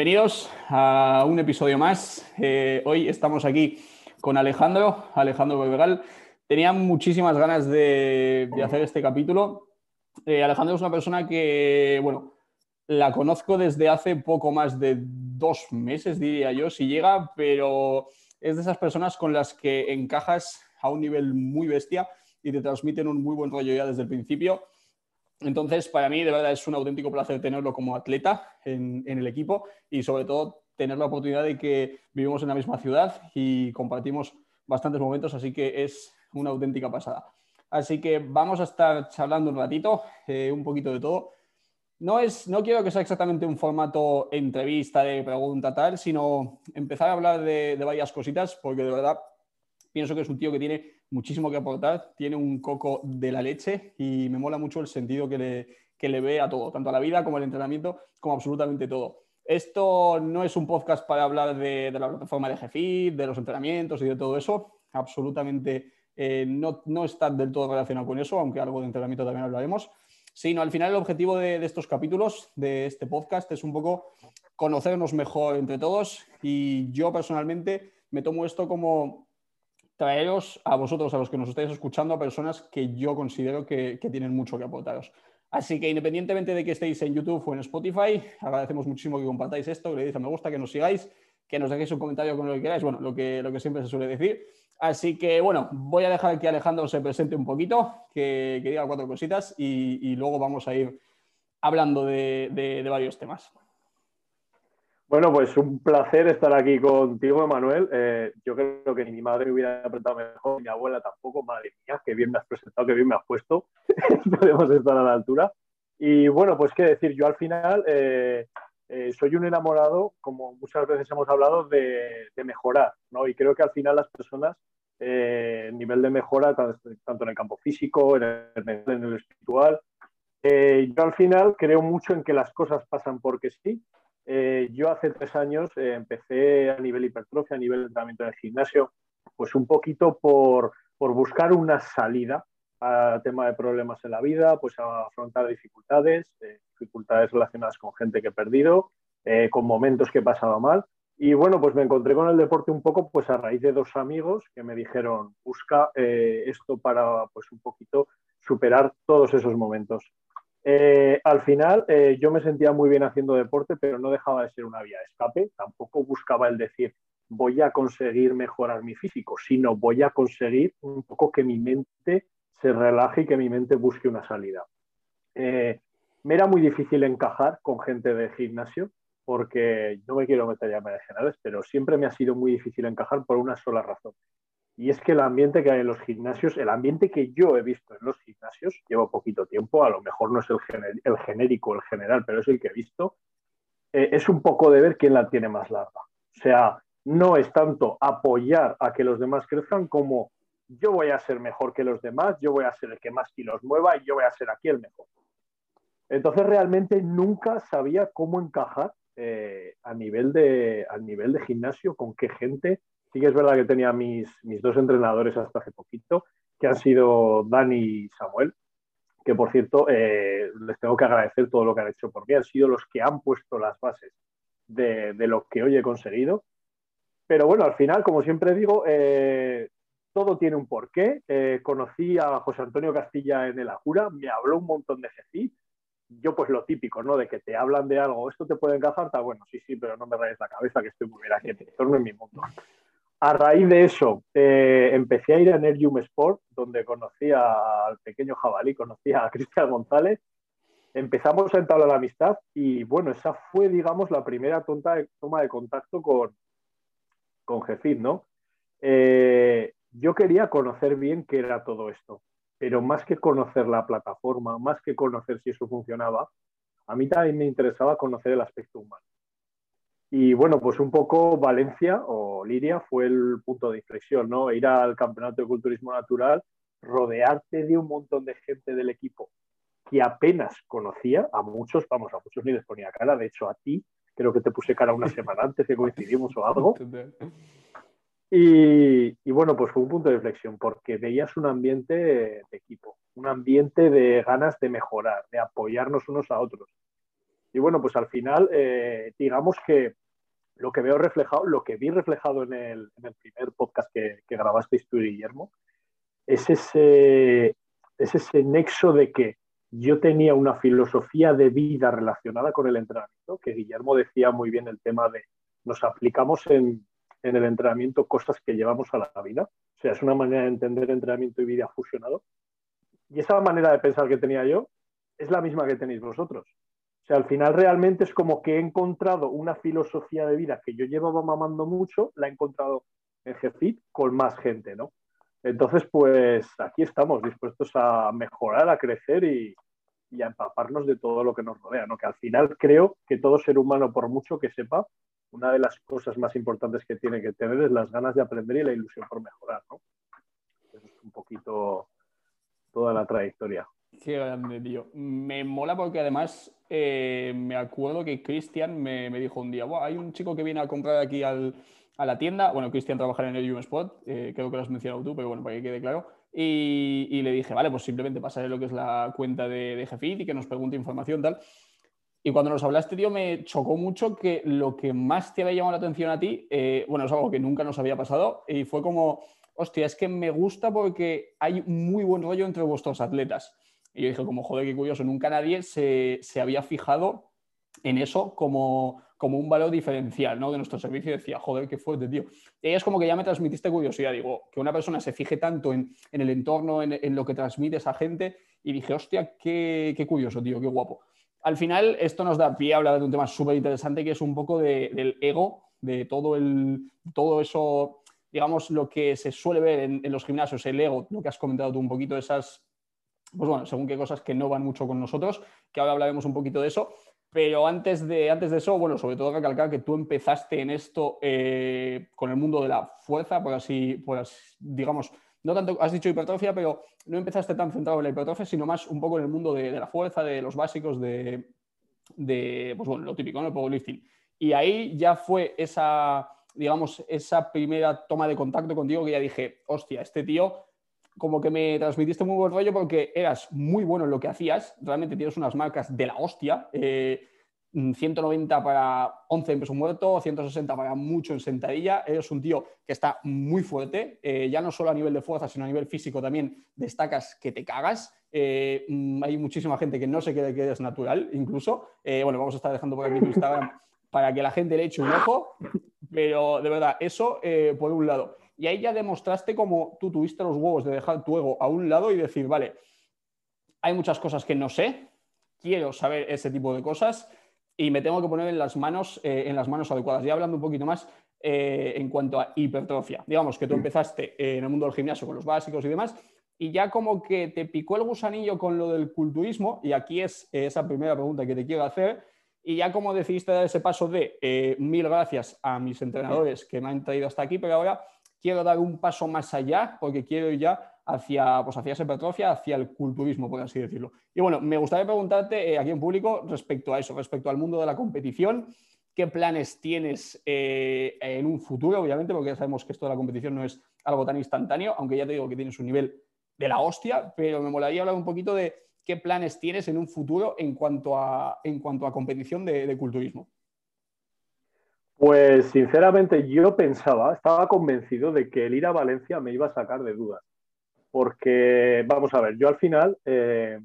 bienvenidos a un episodio más. Eh, hoy estamos aquí con Alejandro, Alejandro Bebegal. Tenía muchísimas ganas de, hacer este capítulo. Eh, Alejandro es una persona que, bueno, la conozco desde hace poco más de dos meses, diría yo, si llega, pero es de esas personas con las que encajas a un nivel muy bestia y te transmiten un muy buen rollo ya desde el principio. Entonces, para mí, de verdad, es un auténtico placer tenerlo como atleta en, el equipo y, sobre todo, tener la oportunidad de que vivimos en la misma ciudad y compartimos bastantes momentos, así que es una auténtica pasada. Así que vamos a estar charlando un ratito, eh, un poquito de todo. No, es, no quiero que sea exactamente un formato entrevista de pregunta tal, sino empezar a hablar de, de varias cositas, porque de verdad pienso que es un tío que tiene muchísimo que aportar, tiene un coco de la leche y me mola mucho el sentido que le, que le ve a todo, tanto a la vida como al entrenamiento, como absolutamente todo. Esto no es un podcast para hablar de, la plataforma de GFIT, de los entrenamientos y de todo eso, absolutamente eh, no, no, está del todo relacionado con eso, aunque algo de entrenamiento también hablaremos, sino al final el objetivo de, de estos capítulos, de este podcast, es un poco conocernos mejor entre todos. Y yo personalmente me tomo esto como traeros a vosotros, a los que nos estáis escuchando, a personas que yo considero que, tienen mucho que aportaros. Así que independientemente de que estéis en YouTube o en Spotify, agradecemos muchísimo que compartáis esto, que le deis a me gusta, que nos sigáis, que nos dejéis un comentario con lo que queráis, bueno, lo que, lo que siempre se suele decir. Así que bueno, voy a dejar que Alejandro se presente un poquito, que, diga cuatro cositas y, luego vamos a ir hablando de varios temas. Bueno, pues un placer estar aquí contigo, Emanuel. Eh, yo creo que ni mi madre hubiera apretado mejor, ni mi abuela tampoco. Madre mía, que bien me has presentado, que bien me has puesto. Podemos estar a la altura. Y bueno, pues qué decir, yo al final eh, eh, soy un enamorado, como muchas veces hemos hablado, de, mejorar, ¿no? Y creo que al final las personas, el nivel de mejora, tanto en el campo físico, en el mental, en el espiritual, yo al final creo mucho en que las cosas pasan porque sí eh, yo hace tres años eh, empecé a nivel hipertrofia, a nivel de entrenamiento de gimnasio, pues un poquito por, buscar una salida al tema de problemas en la vida, pues a afrontar dificultades, eh, dificultades relacionadas con gente que he perdido, con momentos que he pasado mal. Y bueno, pues me encontré con el deporte un poco pues a raíz de dos amigos que me dijeron, busca esto para pues un poquito superar todos esos momentos. Eh, al final eh, yo me sentía muy bien haciendo deporte, pero no dejaba de ser una vía de escape. Tampoco buscaba el decir voy a conseguir mejorar mi físico, sino voy a conseguir un poco que mi mente se relaje y que mi mente busque una salida. Eh, me era muy difícil encajar con gente de gimnasio porque no me quiero meter ya en generales, pero siempre me ha sido muy difícil encajar por una sola razón. Y es que el ambiente que hay en los gimnasios, el ambiente que yo he visto en los gimnasios, llevo poquito tiempo, a lo mejor no es el, el genérico, el general, pero es el que he visto, eh, es un poco de ver quién la tiene más larga. O sea, no es tanto apoyar a que los demás crezcan como yo voy a ser mejor que los demás, yo voy a ser el que más kilos mueva y yo voy a ser aquí el mejor. Entonces realmente nunca sabía cómo encajar eh, a, nivel de, a nivel de gimnasio, con qué gente Sí que es verdad que tenía mis, mis dos entrenadores hasta hace poquito, que han sido Dani y Samuel, que por cierto eh, les tengo que agradecer todo lo que han hecho por mí, han sido los que han puesto las bases de, de lo que hoy he conseguido. Pero bueno, al final, como siempre digo, eh, todo tiene un porqué. Eh, conocí a José Antonio Castilla en el Ajura, me habló un montón de GFI. Yo, pues lo típico, ¿no? De que te hablan de algo, esto te puede encajar, está bueno, sí, sí, pero no me rayes la cabeza que estoy muy bien aquí en mi mundo. A raíz de eso, eh, empecé a ir a Nergium Sport, donde conocí al pequeño jabalí, conocí a Cristian González. Empezamos a entablar la amistad y bueno, esa fue, digamos, la primera tonta toma de contacto con, con Jefit, ¿no? Eh, yo quería conocer bien qué era todo esto, pero más que conocer la plataforma, más que conocer si eso funcionaba, a mí también me interesaba conocer el aspecto humano. Y bueno, pues un poco Valencia o Liria fue el punto de inflexión, ¿no? Ir al campeonato de culturismo natural, rodearte de un montón de gente del equipo que apenas conocía, a muchos, vamos, a muchos ni les ponía cara, de hecho a ti, creo que te puse cara una semana antes que coincidimos o algo. Y, y, bueno, pues fue un punto de inflexión porque veías un ambiente de equipo, un ambiente de ganas de mejorar, de apoyarnos unos a otros. Y bueno, pues al final, eh, digamos que lo que veo reflejado, lo que vi reflejado en el, primer podcast que, que grabasteis tú y Guillermo, es ese, es ese nexo de que yo tenía una filosofía de vida relacionada con el entrenamiento, que Guillermo decía muy bien el tema de nos aplicamos en, en el entrenamiento cosas que llevamos a la vida. O sea, es una manera de entender entrenamiento y vida fusionado. Y esa manera de pensar que tenía yo es la misma que tenéis vosotros. Sea, al final realmente es como que he encontrado una filosofía de vida que yo llevaba mamando mucho, la he encontrado en GFIT con más gente, ¿no? Entonces, pues aquí estamos dispuestos a mejorar, a crecer y, a empaparnos de todo lo que nos rodea, ¿no? Que al final creo que todo ser humano, por mucho que sepa, una de las cosas más importantes que tiene que tener es las ganas de aprender y la ilusión por mejorar, ¿no? es un poquito toda la trayectoria. Qué grande, tío. Me mola porque además eh, me acuerdo que Cristian me, dijo un día, hay un chico que viene a comprar aquí al, a la tienda. Bueno, Cristian trabaja en el Spot, eh, creo que lo has mencionado tú, pero bueno, para que quede claro. Y, le dije, vale, pues simplemente pasaré lo que es la cuenta de, de Jefit y que nos pregunte información, tal. Y cuando nos hablaste, tío, me chocó mucho que lo que más te había llamado la atención a ti, eh, bueno, es algo que nunca nos había pasado, y fue como, hostia, es que me gusta porque hay muy buen rollo entre vuestros atletas. Y yo dije, como, joder, qué curioso, nunca nadie se, se había fijado en eso como, como un valor diferencial ¿no? de nuestro servicio y decía, joder, qué fuerte, tío. Y es como que ya me transmitiste curiosidad, digo, que una persona se fije tanto en, el entorno, en, lo que transmite esa gente, y dije, hostia, qué, curioso, tío, qué guapo. Al final, esto nos da pie a hablar de un tema súper interesante que es un poco del ego, de todo, el, todo eso, digamos, lo que se suele ver en, en los gimnasios, el ego, lo que has comentado tú un poquito, esas, pues bueno, según qué cosas que no van mucho con nosotros, que ahora hablaremos un poquito de eso. Pero antes de, antes de eso, bueno, sobre todo recalcar que tú empezaste en esto eh, con el mundo de la fuerza, por así, digamos, no tanto, has dicho hipertrofia, pero no empezaste tan centrado en la hipertrofia, sino más un poco en el mundo de, la fuerza, de los básicos, de, pues bueno, lo típico, ¿no? El powerlifting. Y ahí ya fue esa, digamos, esa primera toma de contacto contigo que ya dije, hostia, este tío como que me transmitiste muy buen rollo porque eras muy bueno en lo que hacías, realmente tienes unas marcas de la hostia, 190 eh, para 11 en peso muerto, 160 para mucho en sentadilla, eres un tío que está muy fuerte, eh, ya no solo a nivel de fuerza, sino a nivel físico también destacas que te cagas. Eh, mm, hay muchísima gente que no se cree que eres natural, incluso. bueno, vamos a estar dejando por aquí tu Instagram para que la gente le eche un ojo, pero de verdad, eso por un lado. Y ahí ya demostraste cómo tú tuviste los huevos de dejar tu ego a un lado y decir, vale, hay muchas cosas que no sé, quiero saber ese tipo de cosas y me tengo que poner en las manos, eh, en las manos adecuadas. Ya hablando un poquito más eh, en cuanto a hipertrofia. Digamos que tú empezaste en el mundo del gimnasio con los básicos y demás, y ya como que te picó el gusanillo con lo del culturismo, y aquí es esa primera pregunta que te quiero hacer, y ya como decidiste dar ese paso de eh, mil gracias a mis entrenadores que me han traído hasta aquí, pero ahora quiero dar un paso más allá porque quiero ir ya hacia, pues hacia esa hipertrofia, hacia el culturismo, por así decirlo. Y bueno, me gustaría preguntarte eh, aquí en público respecto a eso, respecto al mundo de la competición. ¿Qué planes tienes eh, en un futuro? Obviamente, porque ya sabemos que esto de la competición no es algo tan instantáneo, aunque ya te digo que tienes un nivel de la hostia, pero me molaría hablar un poquito de qué planes tienes en un futuro en cuanto a, en cuanto a competición de culturismo. Pues sinceramente yo pensaba, estaba convencido de que el ir a Valencia me iba a sacar de dudas. Porque, vamos a ver, yo al final eh,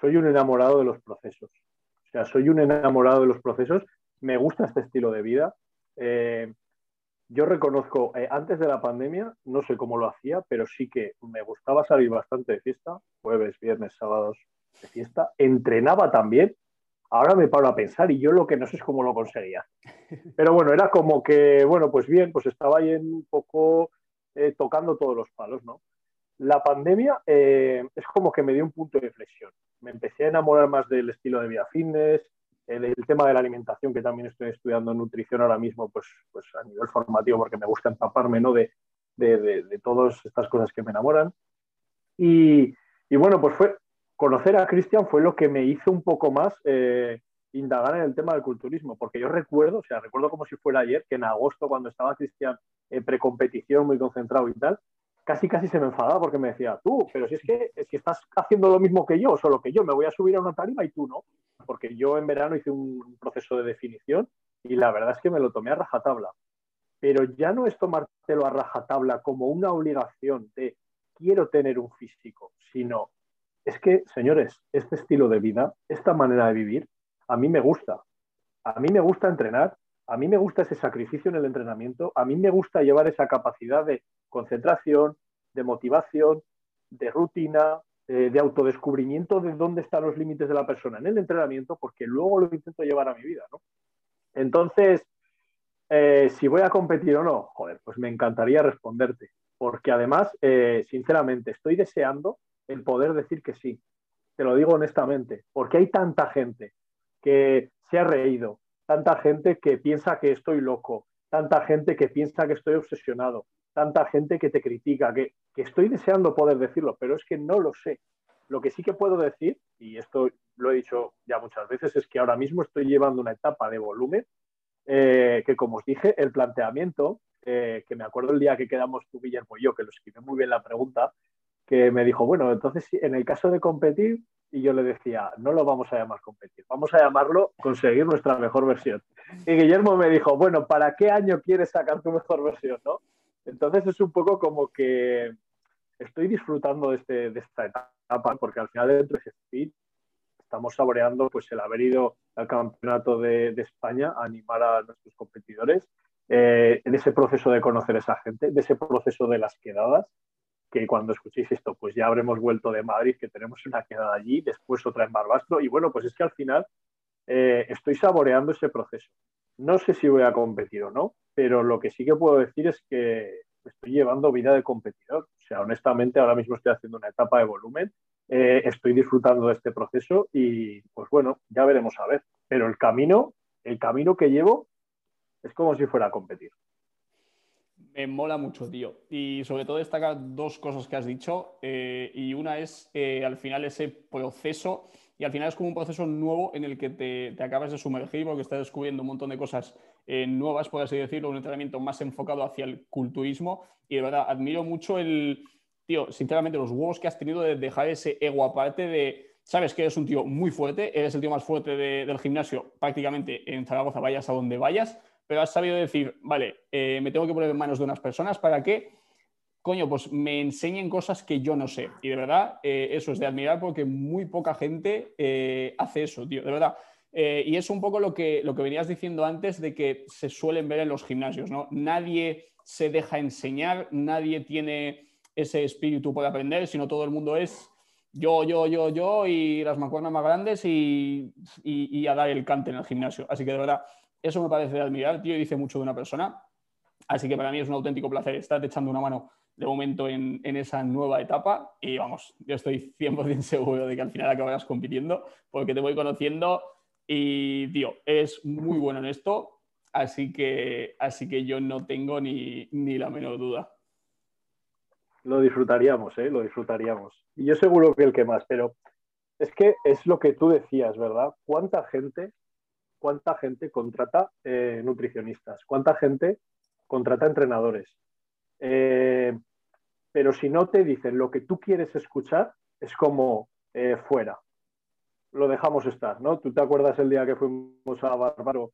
soy un enamorado de los procesos. O sea, soy un enamorado de los procesos. Me gusta este estilo de vida. Eh, yo reconozco, eh, antes de la pandemia, no sé cómo lo hacía, pero sí que me gustaba salir bastante de fiesta, jueves, viernes, sábados de fiesta. Entrenaba también, Ahora me paro a pensar y yo lo que no sé es cómo lo conseguía. Pero bueno, era como que, bueno, pues bien, pues estaba ahí un poco eh, tocando todos los palos, ¿no? La pandemia eh, es como que me dio un punto de inflexión. Me empecé a enamorar más del estilo de vida fitness, el, el tema de la alimentación, que también estoy estudiando nutrición ahora mismo, pues, pues a nivel formativo, porque me gusta empaparme, ¿no? De, de, de, todas estas cosas que me enamoran. Y, y bueno, pues fue, conocer a Cristian fue lo que me hizo un poco más eh, indagar en el tema del culturismo, porque yo recuerdo, o sea, recuerdo como si fuera ayer, que en agosto, cuando estaba Cristian en precompetición, muy concentrado y tal, casi casi se me enfadaba porque me decía, tú, pero si es que, es que estás haciendo lo mismo que yo, solo que yo me voy a subir a una tarima y tú no. Porque yo en verano hice un proceso de definición y la verdad es que me lo tomé a rajatabla. Pero ya no es tomártelo a rajatabla como una obligación de quiero tener un físico, sino es que, señores, este estilo de vida, esta manera de vivir, a mí me gusta. A mí me gusta entrenar, a mí me gusta ese sacrificio en el entrenamiento, a mí me gusta llevar esa capacidad de concentración, de motivación, de rutina, eh, de autodescubrimiento de dónde están los límites de la persona en el entrenamiento, porque luego lo intento llevar a mi vida. Entonces, eh, si voy a competir o no, joder, pues me encantaría responderte, porque además, eh, sinceramente, estoy deseando el poder decir que sí. Te lo digo honestamente, porque hay tanta gente que se ha reído, tanta gente que piensa que estoy loco, tanta gente que piensa que estoy obsesionado, tanta gente que te critica, que, estoy deseando poder decirlo, pero es que no lo sé. Lo que sí que puedo decir, y esto lo he dicho ya muchas veces, es que ahora mismo estoy llevando una etapa de volumen eh, que, como os dije, el planteamiento, eh, que me acuerdo el día que quedamos tú, Guillermo y yo, que lo escribí muy bien la pregunta, que me dijo, bueno, entonces en el caso de competir, y yo le decía, no lo vamos a llamar competir, vamos a llamarlo conseguir nuestra mejor versión. Y Guillermo me dijo, bueno, ¿para qué año quieres sacar tu mejor versión? ¿no? Entonces es un poco como que estoy disfrutando de, este, de esta etapa, porque al final dentro de Speed estamos saboreando pues, el haber ido al campeonato de, España a animar a nuestros competidores, eh, en ese proceso de conocer a esa gente, de ese proceso de las quedadas, que cuando escuchéis esto, pues ya habremos vuelto de Madrid, que tenemos una quedada allí, después otra en Barbastro, y bueno, pues es que al final eh, estoy saboreando ese proceso. No sé si voy a competir o no, pero lo que sí que puedo decir es que estoy llevando vida de competidor. O sea, honestamente, ahora mismo estoy haciendo una etapa de volumen, eh, estoy disfrutando de este proceso y pues bueno, ya veremos a ver. Pero el camino, el camino que llevo es como si fuera a competir. Me mola mucho, tío. Y sobre todo destacar dos cosas que has dicho. Eh, y una es eh, al final ese proceso. Y al final es como un proceso nuevo en el que te, acabas de sumergir porque estás descubriendo un montón de cosas eh, nuevas, por así decirlo. Un entrenamiento más enfocado hacia el culturismo. Y de verdad, admiro mucho el. Tío, sinceramente, los huevos que has tenido de dejar ese ego aparte de. Sabes que eres un tío muy fuerte, eres el tío más fuerte del gimnasio prácticamente en Zaragoza, vayas a donde vayas pero has sabido decir, vale, eh, me tengo que poner en manos de unas personas para que, coño, pues me enseñen cosas que yo no sé. Y de verdad, eh, eso es de admirar porque muy poca gente eh, hace eso, tío, de verdad. y es un poco lo que, lo que venías diciendo antes de que se suelen ver en los gimnasios, ¿no? Nadie se deja enseñar, nadie tiene ese espíritu para aprender, sino todo el mundo es yo, yo, yo, yo y las mancuernas más grandes y, y, a dar el cante en el gimnasio. Así que de verdad, eso me parece de admirar, tío, y dice mucho de una persona. Así que para mí es un auténtico placer estar echando una mano de momento en, esa nueva etapa. Y vamos, yo estoy 100% seguro de que al final acabarás compitiendo porque te voy conociendo y, tío, es muy bueno en esto. Así que, así que yo no tengo ni, ni la menor duda. Lo disfrutaríamos, ¿eh? Lo disfrutaríamos. Y yo seguro que el que más, pero es que es lo que tú decías, ¿verdad? ¿Cuánta gente cuánta gente contrata eh, nutricionistas, cuánta gente contrata entrenadores. Eh, pero si no te dicen lo que tú quieres escuchar, es como eh, fuera. Lo dejamos estar, ¿no? ¿Tú te acuerdas el día que fuimos a Bárbaro,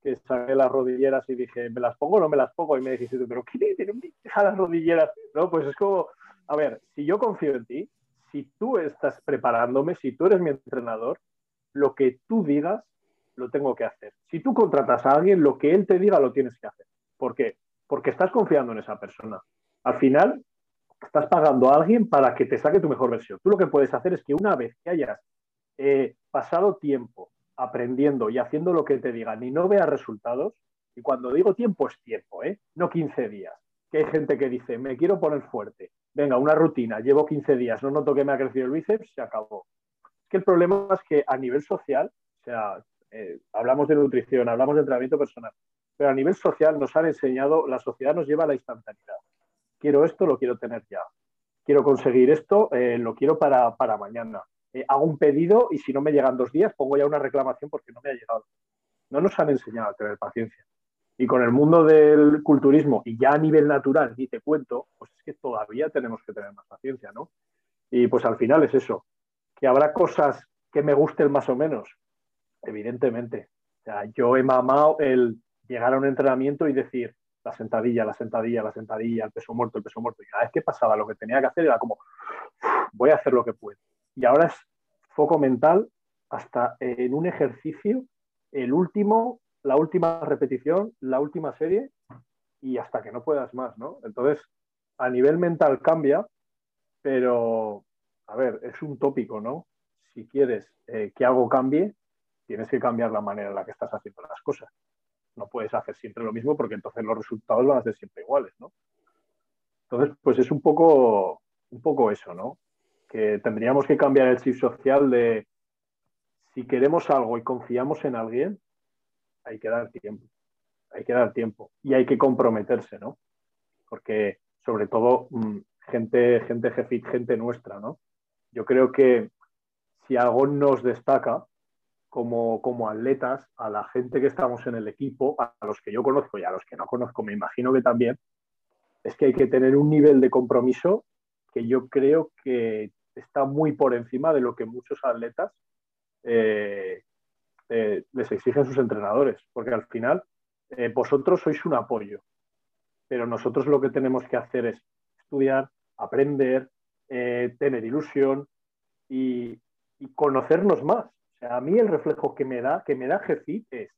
que saqué las rodilleras y dije, ¿me las pongo o no me las pongo? Y me dijiste, ¿pero qué tiene las rodilleras? No, pues es como, a ver, si yo confío en ti, si tú estás preparándome, si tú eres mi entrenador, lo que tú digas lo tengo que hacer. Si tú contratas a alguien, lo que él te diga lo tienes que hacer. ¿Por qué? Porque estás confiando en esa persona. Al final, estás pagando a alguien para que te saque tu mejor versión. Tú lo que puedes hacer es que una vez que hayas eh, pasado tiempo aprendiendo y haciendo lo que te digan y no veas resultados, y cuando digo tiempo es tiempo, ¿eh? no 15 días. Que hay gente que dice, me quiero poner fuerte, venga, una rutina, llevo 15 días, no noto que me ha crecido el bíceps, se acabó. Es que el problema es que a nivel social, o sea, eh, hablamos de nutrición, hablamos de entrenamiento personal, pero a nivel social nos han enseñado, la sociedad nos lleva a la instantaneidad. Quiero esto, lo quiero tener ya. Quiero conseguir esto, eh, lo quiero para, mañana. Eh, hago un pedido y si no me llegan dos días, pongo ya una reclamación porque no me ha llegado. No nos han enseñado a tener paciencia. Y con el mundo del culturismo, y ya a nivel natural, ni te cuento, pues es que todavía tenemos que tener más paciencia, ¿no? Y pues al final es eso, que habrá cosas que me gusten más o menos, evidentemente. O sea, yo he mamado el llegar a un entrenamiento y decir la sentadilla, la sentadilla, la sentadilla, el peso muerto, el peso muerto. Y cada vez que pasaba lo que tenía que hacer era como, voy a hacer lo que puedo. Y ahora es foco mental hasta en un ejercicio, el último, la última repetición, la última serie y hasta que no puedas más, ¿no? Entonces, a nivel mental cambia, pero, a ver, es un tópico, ¿no? Si quieres eh, que algo cambie, tienes que cambiar la manera en la que estás haciendo las cosas. No puedes hacer siempre lo mismo porque entonces los resultados van a ser siempre iguales, ¿no? Entonces, pues es un poco, un poco eso, ¿no? Que tendríamos que cambiar el chip social de si queremos algo y confiamos en alguien, hay que dar tiempo. Hay que dar tiempo y hay que comprometerse, ¿no? Porque sobre todo mm, gente, gente jefit, gente nuestra, ¿no? Yo creo que si algo nos destaca como, como atletas, a la gente que estamos en el equipo, a los que yo conozco y a los que no conozco, me imagino que también, es que hay que tener un nivel de compromiso que yo creo que está muy por encima de lo que muchos atletas eh, eh, les exigen sus entrenadores, porque al final eh, vosotros sois un apoyo, pero nosotros lo que tenemos que hacer es estudiar, aprender, tener ilusión y, conocernos más. A mí el reflejo que me da, que me da Jefit es,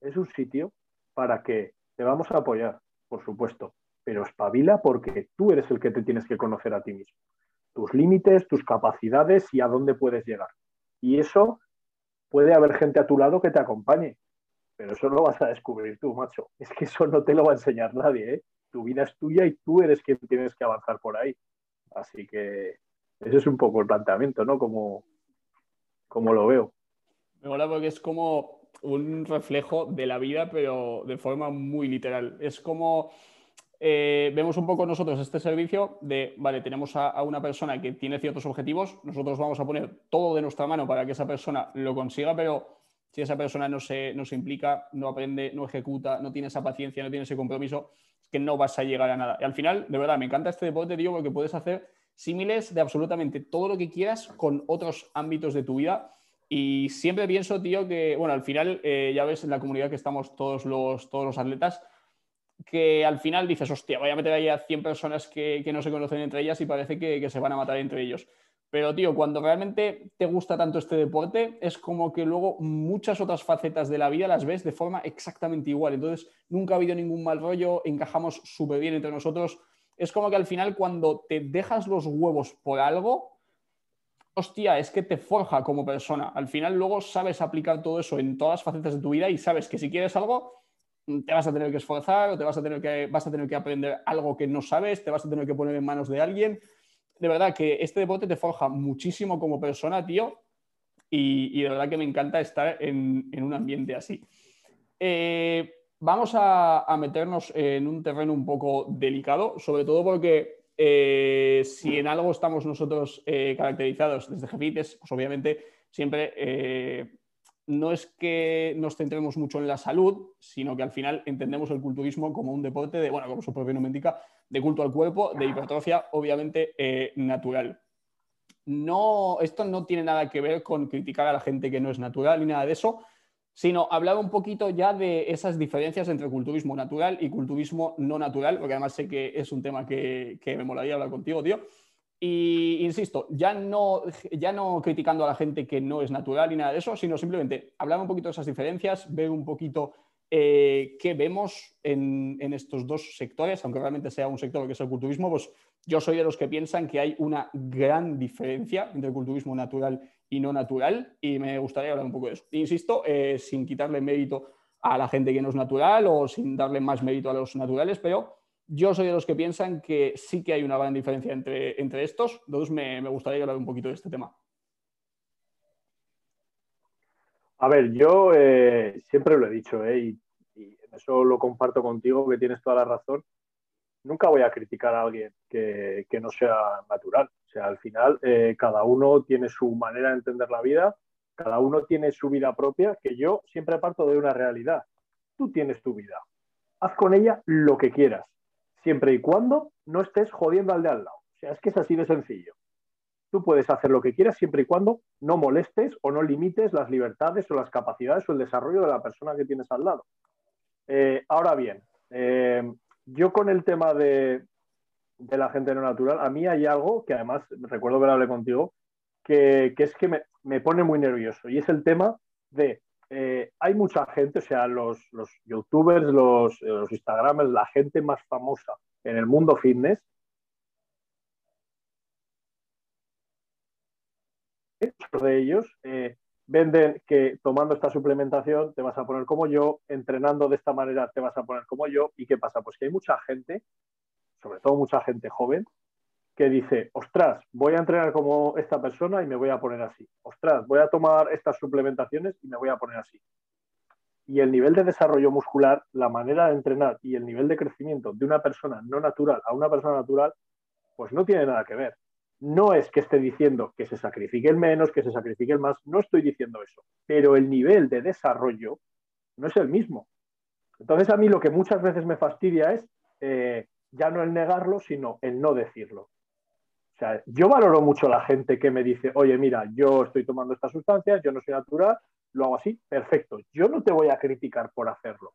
es un sitio para que te vamos a apoyar, por supuesto, pero espabila porque tú eres el que te tienes que conocer a ti mismo, tus límites, tus capacidades y a dónde puedes llegar. Y eso puede haber gente a tu lado que te acompañe, pero eso lo vas a descubrir tú, macho. Es que eso no te lo va a enseñar nadie, ¿eh? Tu vida es tuya y tú eres quien tienes que avanzar por ahí. Así que ese es un poco el planteamiento, ¿no? Como, como lo veo. Me mola porque es como un reflejo de la vida, pero de forma muy literal. Es como eh, vemos un poco nosotros este servicio de, vale, tenemos a, una persona que tiene ciertos objetivos, nosotros vamos a poner todo de nuestra mano para que esa persona lo consiga, pero si esa persona no se, no se implica, no aprende, no ejecuta, no tiene esa paciencia, no tiene ese compromiso, es que no vas a llegar a nada. Y al final, de verdad, me encanta este deporte, digo, porque puedes hacer símiles de absolutamente todo lo que quieras con otros ámbitos de tu vida. Y siempre pienso, tío, que, bueno, al final, eh, ya ves en la comunidad que estamos todos los, todos los atletas, que al final dices, hostia, voy a meter ahí a 100 personas que, no se conocen entre ellas y parece que, se van a matar entre ellos. Pero, tío, cuando realmente te gusta tanto este deporte, es como que luego muchas otras facetas de la vida las ves de forma exactamente igual. Entonces, nunca ha habido ningún mal rollo, encajamos súper bien entre nosotros. Es como que al final, cuando te dejas los huevos por algo, hostia, es que te forja como persona. Al final, luego sabes aplicar todo eso en todas las facetas de tu vida y sabes que si quieres algo, te vas a tener que esforzar o te vas a tener que, vas a tener que aprender algo que no sabes, te vas a tener que poner en manos de alguien. De verdad que este deporte te forja muchísimo como persona, tío, y, de verdad que me encanta estar en, un ambiente así. Eh, vamos a, meternos en un terreno un poco delicado, sobre todo porque eh, si en algo estamos nosotros eh, caracterizados desde Jefites, pues obviamente siempre no es que nos centremos mucho en la salud, sino que al final entendemos el culturismo como un deporte de, bueno, como su propio nombre indica, de culto al cuerpo, de hipertrofia, obviamente eh, natural. No, esto no tiene nada que ver con criticar a la gente que no es natural ni nada de eso, sino hablar un poquito ya de esas diferencias entre culturismo natural y culturismo no natural, porque además sé que es un tema que, que me molaría hablar contigo, tío. Y insisto, ya no, ya no criticando a la gente que no es natural ni nada de eso, sino simplemente hablar un poquito de esas diferencias, ver un poquito eh, qué vemos en, estos dos sectores, aunque realmente sea un sector que es el culturismo, pues yo soy de los que piensan que hay una gran diferencia entre el culturismo natural y no natural y me gustaría hablar un poco de eso. Insisto, eh, sin quitarle mérito a la gente que no es natural o sin darle más mérito a los naturales, pero yo soy de los que piensan que sí que hay una gran diferencia entre, entre estos. Entonces me, gustaría hablar un poquito de este tema. A ver, yo eh, siempre lo he dicho, eh, y, en eso lo comparto contigo, que tienes toda la razón. Nunca voy a criticar a alguien que, no sea natural. Al final eh, cada uno tiene su manera de entender la vida, cada uno tiene su vida propia, que yo siempre parto de una realidad. Tú tienes tu vida, haz con ella lo que quieras, siempre y cuando no estés jodiendo al de al lado. O sea, es que es así de sencillo. Tú puedes hacer lo que quieras siempre y cuando no molestes o no limites las libertades o las capacidades o el desarrollo de la persona que tienes al lado. Eh, ahora bien, eh, yo con el tema de, la gente no natural, a mí hay algo que además recuerdo que lo hablé contigo, que, es que me, pone muy nervioso y es el tema de eh, hay mucha gente, o sea, los, youtubers, los, los instagramers, la gente más famosa en el mundo fitness, de ellos eh, venden que tomando esta suplementación te vas a poner como yo, entrenando de esta manera te vas a poner como yo. ¿Y qué pasa? Pues que hay mucha gente, sobre todo mucha gente joven, que dice, ostras, voy a entrenar como esta persona y me voy a poner así. Ostras, voy a tomar estas suplementaciones y me voy a poner así. Y el nivel de desarrollo muscular, la manera de entrenar y el nivel de crecimiento de una persona no natural a una persona natural, pues no tiene nada que ver. No es que esté diciendo que se sacrifique el menos, que se sacrifique el más, no estoy diciendo eso, pero el nivel de desarrollo no es el mismo. Entonces a mí lo que muchas veces me fastidia es eh, ya no el negarlo, sino el no decirlo. O sea, yo valoro mucho la gente que me dice, oye, mira, yo estoy tomando estas sustancias, yo no soy natural, lo hago así, perfecto. Yo no te voy a criticar por hacerlo.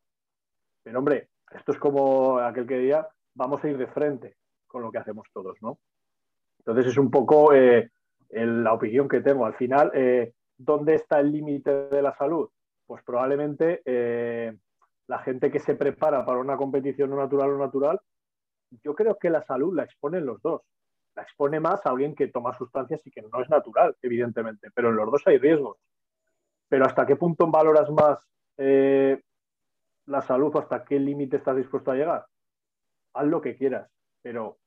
Pero hombre, esto es como aquel que diga, vamos a ir de frente con lo que hacemos todos, ¿no? Entonces es un poco eh, la opinión que tengo. Al final, eh, ¿dónde está el límite de la salud? Pues probablemente eh, la gente que se prepara para una competición no natural o natural, yo creo que la salud la exponen los dos. La expone más a alguien que toma sustancias y que no es natural, evidentemente, pero en los dos hay riesgos. Pero ¿hasta qué punto valoras más la salud o hasta qué límite estás dispuesto a llegar? Haz lo que quieras, pero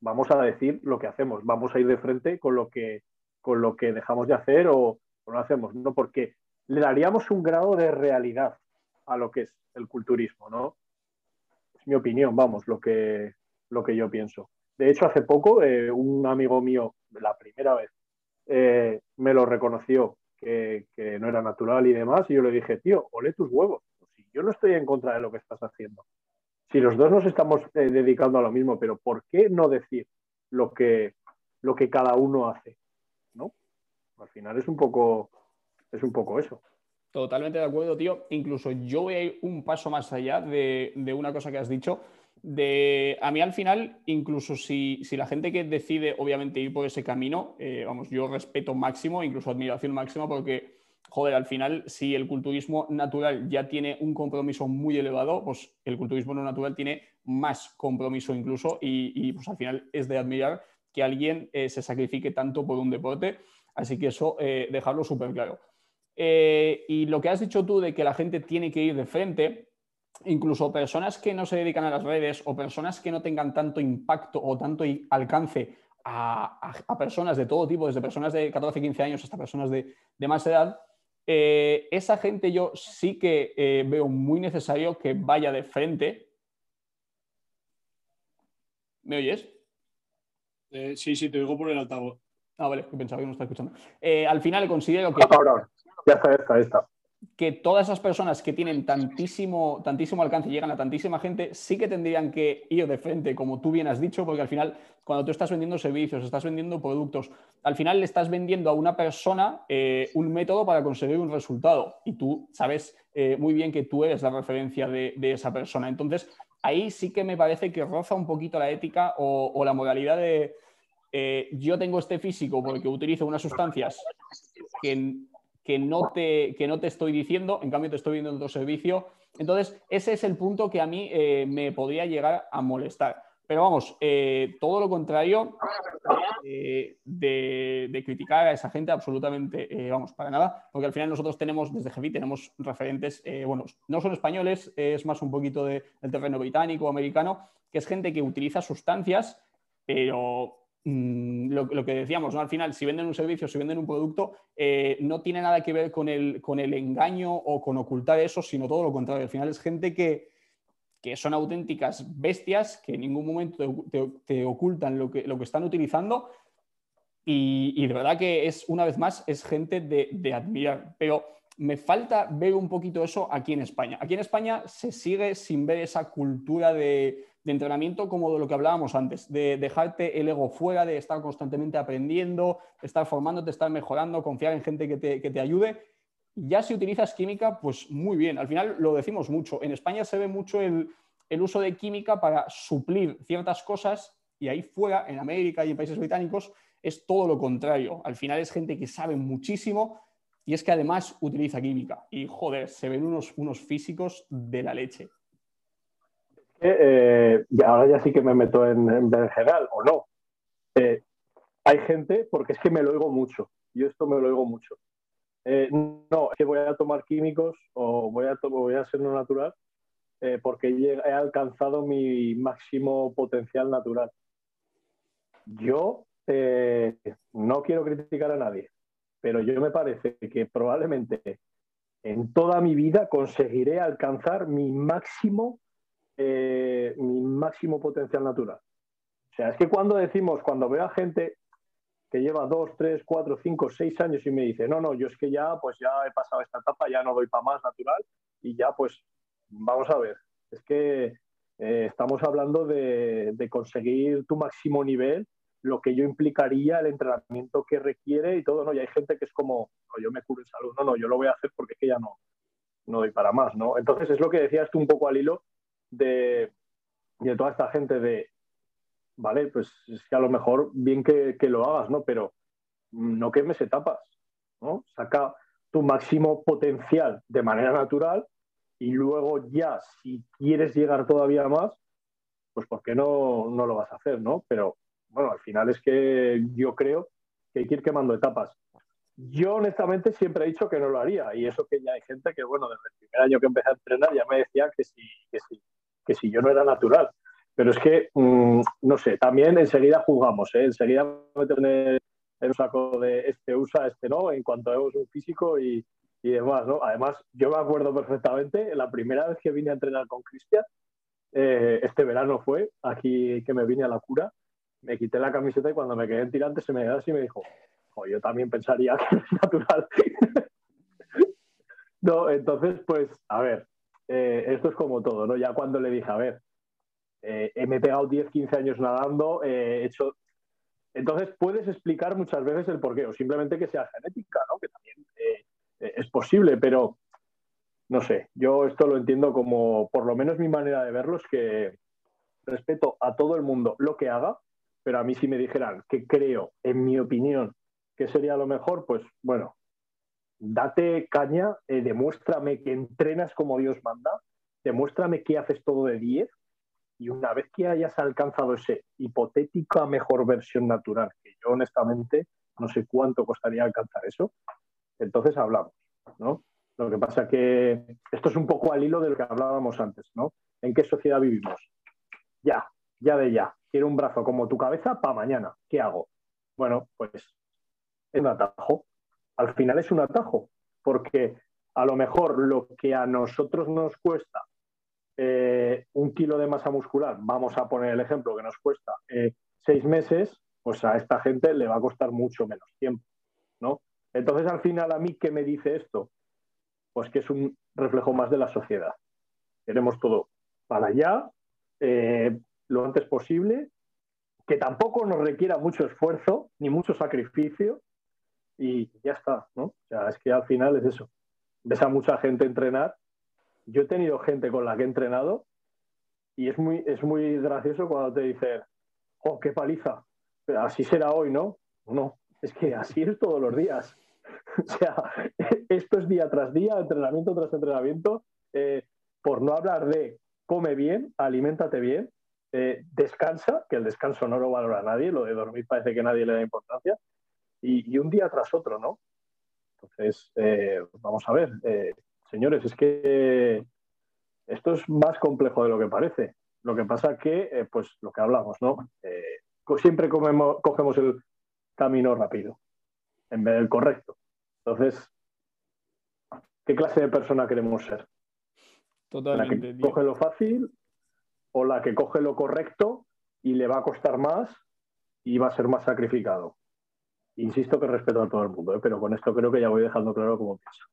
vamos a decir lo que hacemos, vamos a ir de frente con lo que, con lo que dejamos de hacer o, no hacemos, ¿no? Porque le daríamos un grado de realidad a lo que es el culturismo, ¿no? Mi opinión, vamos, lo que, lo que yo pienso. De hecho, hace poco eh, un amigo mío, la primera vez, eh, me lo reconoció que, que, no era natural y demás, y yo le dije, tío, ole tus huevos. yo no estoy en contra de lo que estás haciendo si los dos nos estamos eh, dedicando a lo mismo, pero ¿por qué no decir lo que, lo que cada uno hace? ¿No? Al final es un poco, es un poco eso. Totalmente de acuerdo, tío. Incluso yo voy a ir un paso más allá de, una cosa que has dicho. De, a mí al final, incluso si, la gente que decide obviamente ir por ese camino, eh, vamos, yo respeto máximo, incluso admiración máxima, porque joder, al final, si el culturismo natural ya tiene un compromiso muy elevado, pues el culturismo no natural tiene más compromiso incluso y, pues al final es de admirar que alguien eh, se sacrifique tanto por un deporte. Así que eso, eh, dejarlo súper claro. Eh, y lo que has dicho tú de que la gente tiene que ir de frente, incluso personas que no se dedican a las redes o personas que no tengan tanto impacto o tanto alcance a, personas de todo tipo, desde personas de 14, 15 años hasta personas de más edad, eh, esa gente yo sí que eh, veo muy necesario que vaya de frente. ¿Me oyes? Eh, sí, sí, te oigo por el altavoz. Ah, vale, pensaba que no estaba escuchando. al final considero que. Ahora, ya está, está, está que todas esas personas que tienen tantísimo, tantísimo alcance y llegan a tantísima gente, sí que tendrían que ir de frente, como tú bien has dicho, porque al final, cuando tú estás vendiendo servicios, estás vendiendo productos, al final le estás vendiendo a una persona eh, un método para conseguir un resultado y tú sabes eh, muy bien que tú eres la referencia de, esa persona. Entonces, ahí sí que me parece que roza un poquito la ética o, la moralidad de eh, yo tengo este físico porque utilizo unas sustancias que que no, te, que no te estoy diciendo, en cambio te estoy viendo en otro servicio. Entonces, ese es el punto que a mí eh, me podría llegar a molestar. Pero vamos, eh, todo lo contrario eh, de, criticar a esa gente, absolutamente, vamos, para nada, porque al final nosotros tenemos, desde Jefi, tenemos referentes, bueno, no son españoles, es más un poquito del terreno británico americano, que es gente que utiliza sustancias, pero Mm, lo, que decíamos, ¿no? al final, si venden un servicio, si venden un producto, eh, no tiene nada que ver con el, con el engaño o con ocultar eso, sino todo lo contrario. Al final es gente que, son auténticas bestias, que en ningún momento te, ocultan lo que, lo que están utilizando. Y, de verdad que es, una vez más, es gente de, admirar. Pero me falta ver un poquito eso aquí en España. Aquí en España se sigue sin ver esa cultura de, entrenamiento como de lo que hablábamos antes, de dejarte el ego fuera, de estar constantemente aprendiendo, estar formándote, estar mejorando, confiar en gente que te, que te ayude. Ya si utilizas química, pues muy bien. Al final lo decimos mucho. En España se ve mucho el, el uso de química para suplir ciertas cosas y ahí fuera, en América y en países británicos, es todo lo contrario. Al final es gente que sabe muchísimo y es que además utiliza química. Y joder, se ven unos, unos físicos de la leche. Eh, ahora ya sí que me meto en, en general, o no. Eh, hay gente, porque es que me lo oigo mucho, yo esto me lo oigo mucho. Eh, no, es que voy a tomar químicos o voy a, voy a ser no natural porque he alcanzado mi máximo potencial natural. Yo no quiero criticar a nadie, pero yo me parece que probablemente en toda mi vida conseguiré alcanzar mi máximo, eh, mi máximo potencial natural. O sea, es que cuando decimos, cuando veo a gente que lleva dos, tres, cuatro, cinco, seis años y me dice, no, no, yo es que ya, pues ya he pasado esta etapa, ya no doy para más natural y ya, pues vamos a ver, es que eh, estamos hablando de, conseguir tu máximo nivel lo que yo implicaría, el entrenamiento que requiere y todo, ¿no? Y hay gente que es como, no, yo me curo en salud, no, no, yo lo voy a hacer porque es que ya no, no doy para más, ¿no? Entonces es lo que decías tú un poco al hilo de, de toda esta gente de, vale, pues es que a lo mejor bien que, que lo hagas, ¿no? Pero no quemes etapas, ¿no? Saca tu máximo potencial de manera natural y luego ya, si quieres llegar todavía más, pues ¿por qué no, no lo vas a hacer, ¿no? Pero bueno, al final es que yo creo que hay que ir quemando etapas. Yo honestamente siempre he dicho que no lo haría y eso que ya hay gente que, bueno, desde el primer año que empecé a entrenar ya me decía que sí, que sí, que si yo no era natural. Pero es que, mm, no sé, también enseguida juzgamos, ¿eh? enseguida meten el, saco de este usa, este no, en cuanto a un físico y, y demás, ¿no? Además, yo me acuerdo perfectamente, la primera vez que vine a entrenar con Cristian, eh, este verano fue, aquí que me vine a la cura, me quité la camiseta y cuando me quedé en tirante se me quedó así y me dijo, yo también pensaría que es natural. no, entonces, pues, a ver, eh, esto es como todo, ¿no? Ya cuando le dije, a ver, eh, me he pegado 10, 15 años nadando, eh, he hecho... Entonces puedes explicar muchas veces el porqué, o simplemente que sea genética, ¿no? Que también es posible, pero no sé, yo esto lo entiendo como, por lo menos mi manera de verlo es que respeto a todo el mundo lo que haga, pero a mí si me dijeran que creo, en mi opinión, que sería lo mejor, pues bueno, date caña, eh, demuéstrame que entrenas como Dios manda, demuéstrame que haces todo de 10 y una vez que hayas alcanzado ese hipotética mejor versión natural, que yo honestamente no sé cuánto costaría alcanzar eso, entonces hablamos, ¿no? Lo que pasa que esto es un poco al hilo de lo que hablábamos antes, ¿no? ¿En qué sociedad vivimos? Ya, ya de ya quiero un brazo como tu cabeza para mañana. ¿Qué hago? Bueno, pues es un atajo. Al final es un atajo, porque a lo mejor lo que a nosotros nos cuesta eh, un kilo de masa muscular, vamos a poner el ejemplo que nos cuesta eh, seis meses, pues a esta gente le va a costar mucho menos tiempo, ¿no? Entonces, al final, a mí, ¿qué me dice esto? Pues que es un reflejo más de la sociedad. Queremos todo para allá, eh, lo antes posible, que tampoco nos requiera mucho esfuerzo ni mucho sacrificio y ya está, ¿no? O sea, es que al final es eso. Ves a mucha gente entrenar. Yo he tenido gente con la que he entrenado y es muy, es muy gracioso cuando te dicen, ¡oh, qué paliza! así será hoy, ¿no? No, es que así es todos los días. o sea, esto es día tras día, entrenamiento tras entrenamiento, eh, por no hablar de come bien, aliméntate bien, eh, descansa, que el descanso no lo valora nadie, lo de dormir parece que nadie le da importancia, y, un día tras otro, ¿no? Entonces, eh, vamos a ver, eh, señores, es que esto es más complejo de lo que parece. Lo que pasa que, pues lo que hablamos, ¿no? siempre cogemos el camino rápido en vez del correcto. Entonces, ¿qué clase de persona queremos ser? Totalmente. La que coge lo fácil o la que coge lo correcto y le va a costar más y va a ser más sacrificado. Insisto que respeto a todo el mundo, ¿eh? pero con esto creo que ya voy dejando claro cómo pienso.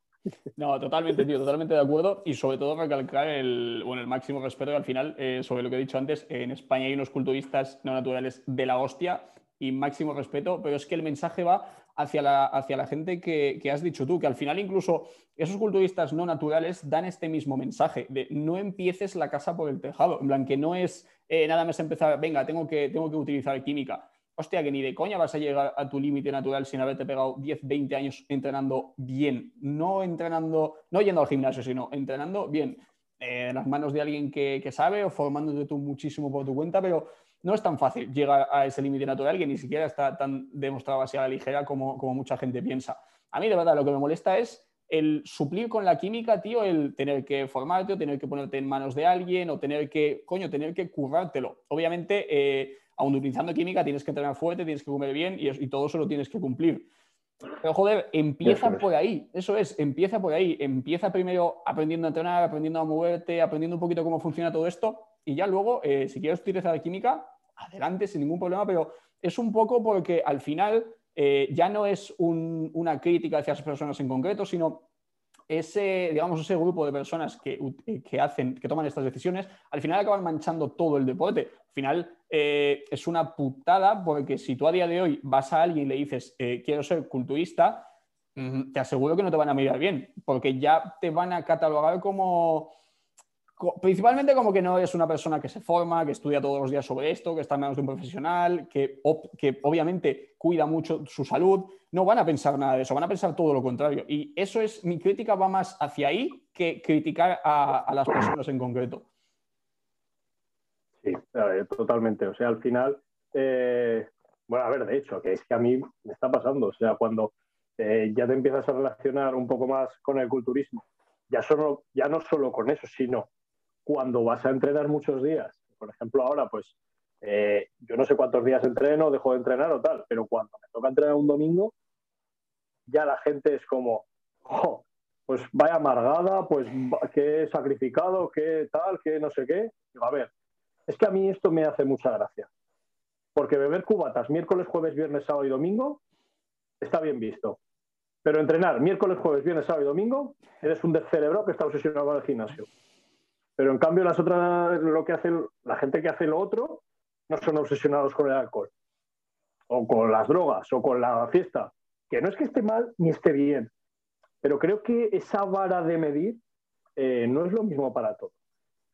No, totalmente, tío, totalmente de acuerdo. Y sobre todo recalcar el, bueno, el máximo respeto que al final, eh, sobre lo que he dicho antes, en España hay unos culturistas no naturales de la hostia y máximo respeto, pero es que el mensaje va hacia la, hacia la gente que, que, has dicho tú, que al final incluso esos culturistas no naturales dan este mismo mensaje de no empieces la casa por el tejado, en plan que no es eh, nada más empezar, venga, tengo que, tengo que utilizar química. Hostia, que ni de coña vas a llegar a tu límite natural sin haberte pegado 10, 20 años entrenando bien, no entrenando, no yendo al gimnasio, sino entrenando bien, eh, en las manos de alguien que, sabe o formándote tú muchísimo por tu cuenta, pero no es tan fácil llegar a ese límite natural que ni siquiera está tan demostrado así a la ligera como, como mucha gente piensa. A mí, de verdad, lo que me molesta es el suplir con la química, tío, el tener que formarte o tener que ponerte en manos de alguien o tener que, coño, tener que currártelo. Obviamente, eh, aún utilizando química, tienes que entrenar fuerte, tienes que comer bien y, y todo eso lo tienes que cumplir. Pero joder, empieza por ahí, eso es, empieza por ahí, empieza primero aprendiendo a entrenar, aprendiendo a moverte, aprendiendo un poquito cómo funciona todo esto y ya luego, eh, si quieres utilizar química, adelante sin ningún problema, pero es un poco porque al final eh, ya no es una crítica hacia esas personas en concreto, sino ese, digamos, ese grupo de personas que, que, hacen, que toman estas decisiones, al final acaban manchando todo el deporte. Al final eh, es una putada porque si tú a día de hoy vas a alguien y le dices quiero ser culturista, te aseguro que no te van a mirar bien, porque ya te van a catalogar como principalmente como que no es una persona que se forma, que estudia todos los días sobre esto, que está en manos de un profesional, que, obviamente cuida mucho su salud, no van a pensar nada de eso, van a pensar todo lo contrario. Y eso es, mi crítica va más hacia ahí que criticar a, las personas en concreto. Sí, totalmente. O sea, al final, eh, bueno, a ver, de hecho, que es que a mí me está pasando. O sea, cuando eh, ya te empiezas a relacionar un poco más con el culturismo, ya, solo, ya no solo con eso, sino cuando vas a entrenar muchos días. Por ejemplo, ahora, pues eh, yo no sé cuántos días entreno, dejo de entrenar o tal, pero cuando me toca entrenar un domingo, ya la gente es como, oh, pues vaya amargada, pues qué sacrificado, qué tal, qué no sé qué. A ver, es que a mí esto me hace mucha gracia. Porque beber cubatas miércoles, jueves, viernes, sábado y domingo está bien visto. Pero entrenar miércoles, jueves, viernes, sábado y domingo, eres un cerebro que está obsesionado con el gimnasio. Pero en cambio, las otras, lo que hace la gente que hace lo otro, no son obsesionados con el alcohol, o con las drogas, o con la fiesta. Que no es que esté mal ni esté bien, pero creo que esa vara de medir eh, no es lo mismo para todos.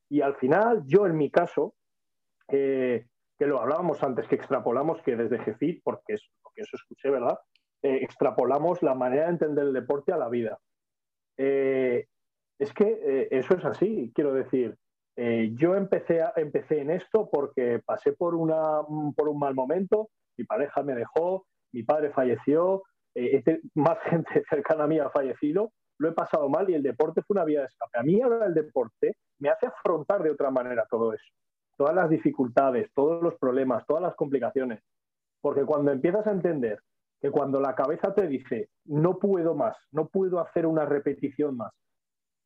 Y al final, yo en mi caso, eh, que lo hablábamos antes, que extrapolamos que desde GFIT, porque es lo que eso escuché, ¿verdad? Eh, extrapolamos la manera de entender el deporte a la vida. Es que eh, eso es así, quiero decir. Eh, yo empecé, empecé en esto porque pasé por, una, por un mal momento, mi pareja me dejó, mi padre falleció, eh, más gente cercana a mí ha fallecido, lo he pasado mal y el deporte fue una vía de escape. A mí ahora el deporte me hace afrontar de otra manera todo eso, todas las dificultades, todos los problemas, todas las complicaciones, porque cuando empiezas a entender que cuando la cabeza te dice, no puedo más, no puedo hacer una repetición más,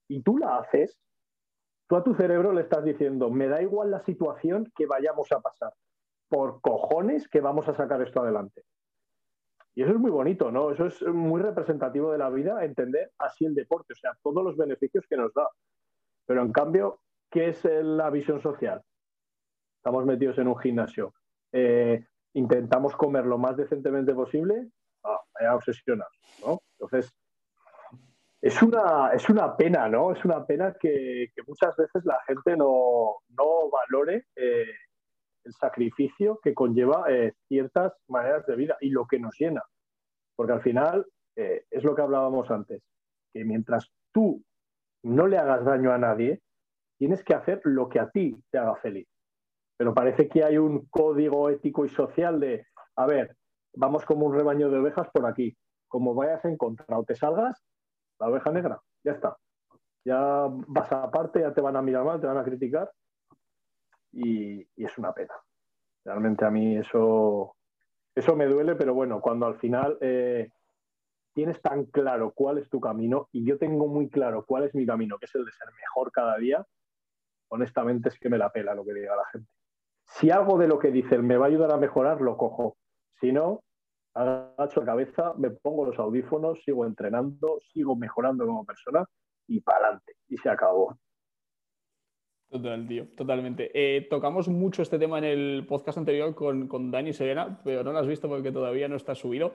y tú la haces, tú a tu cerebro le estás diciendo, me da igual la situación que vayamos a pasar, por cojones que vamos a sacar esto adelante. Y eso es muy bonito, ¿no? Eso es muy representativo de la vida, entender así el deporte, o sea, todos los beneficios que nos da. Pero en cambio, ¿qué es la visión social? Estamos metidos en un gimnasio. Eh, intentamos comer lo más decentemente posible, ah, obsesionados, ¿no? Entonces, es una, es una pena, ¿no? Es una pena que, muchas veces la gente no, valore eh, el sacrificio que conlleva eh, ciertas maneras de vida y lo que nos llena. Porque al final eh, es lo que hablábamos antes, que mientras tú no le hagas daño a nadie, tienes que hacer lo que a ti te haga feliz. Pero parece que hay un código ético y social de, a ver, vamos como un rebaño de ovejas por aquí. Como vayas en contra o te salgas, la oveja negra, ya está. Ya vas aparte, ya te van a mirar mal, te van a criticar y, es una pena. Realmente a mí eso, eso me duele, pero bueno, cuando al final eh, tienes tan claro cuál es tu camino y yo tengo muy claro cuál es mi camino, que es el de ser mejor cada día, honestamente es que me la pela lo que diga la gente. Si algo de lo que dicen me va a ayudar a mejorar, lo cojo. Si no, agacho la cabeza, me pongo los audífonos, sigo entrenando, sigo mejorando como persona y para adelante. Y se acabó. Total, tío, totalmente. Eh, tocamos mucho este tema en el podcast anterior con, con Dani Serena, pero no lo has visto porque todavía no está subido.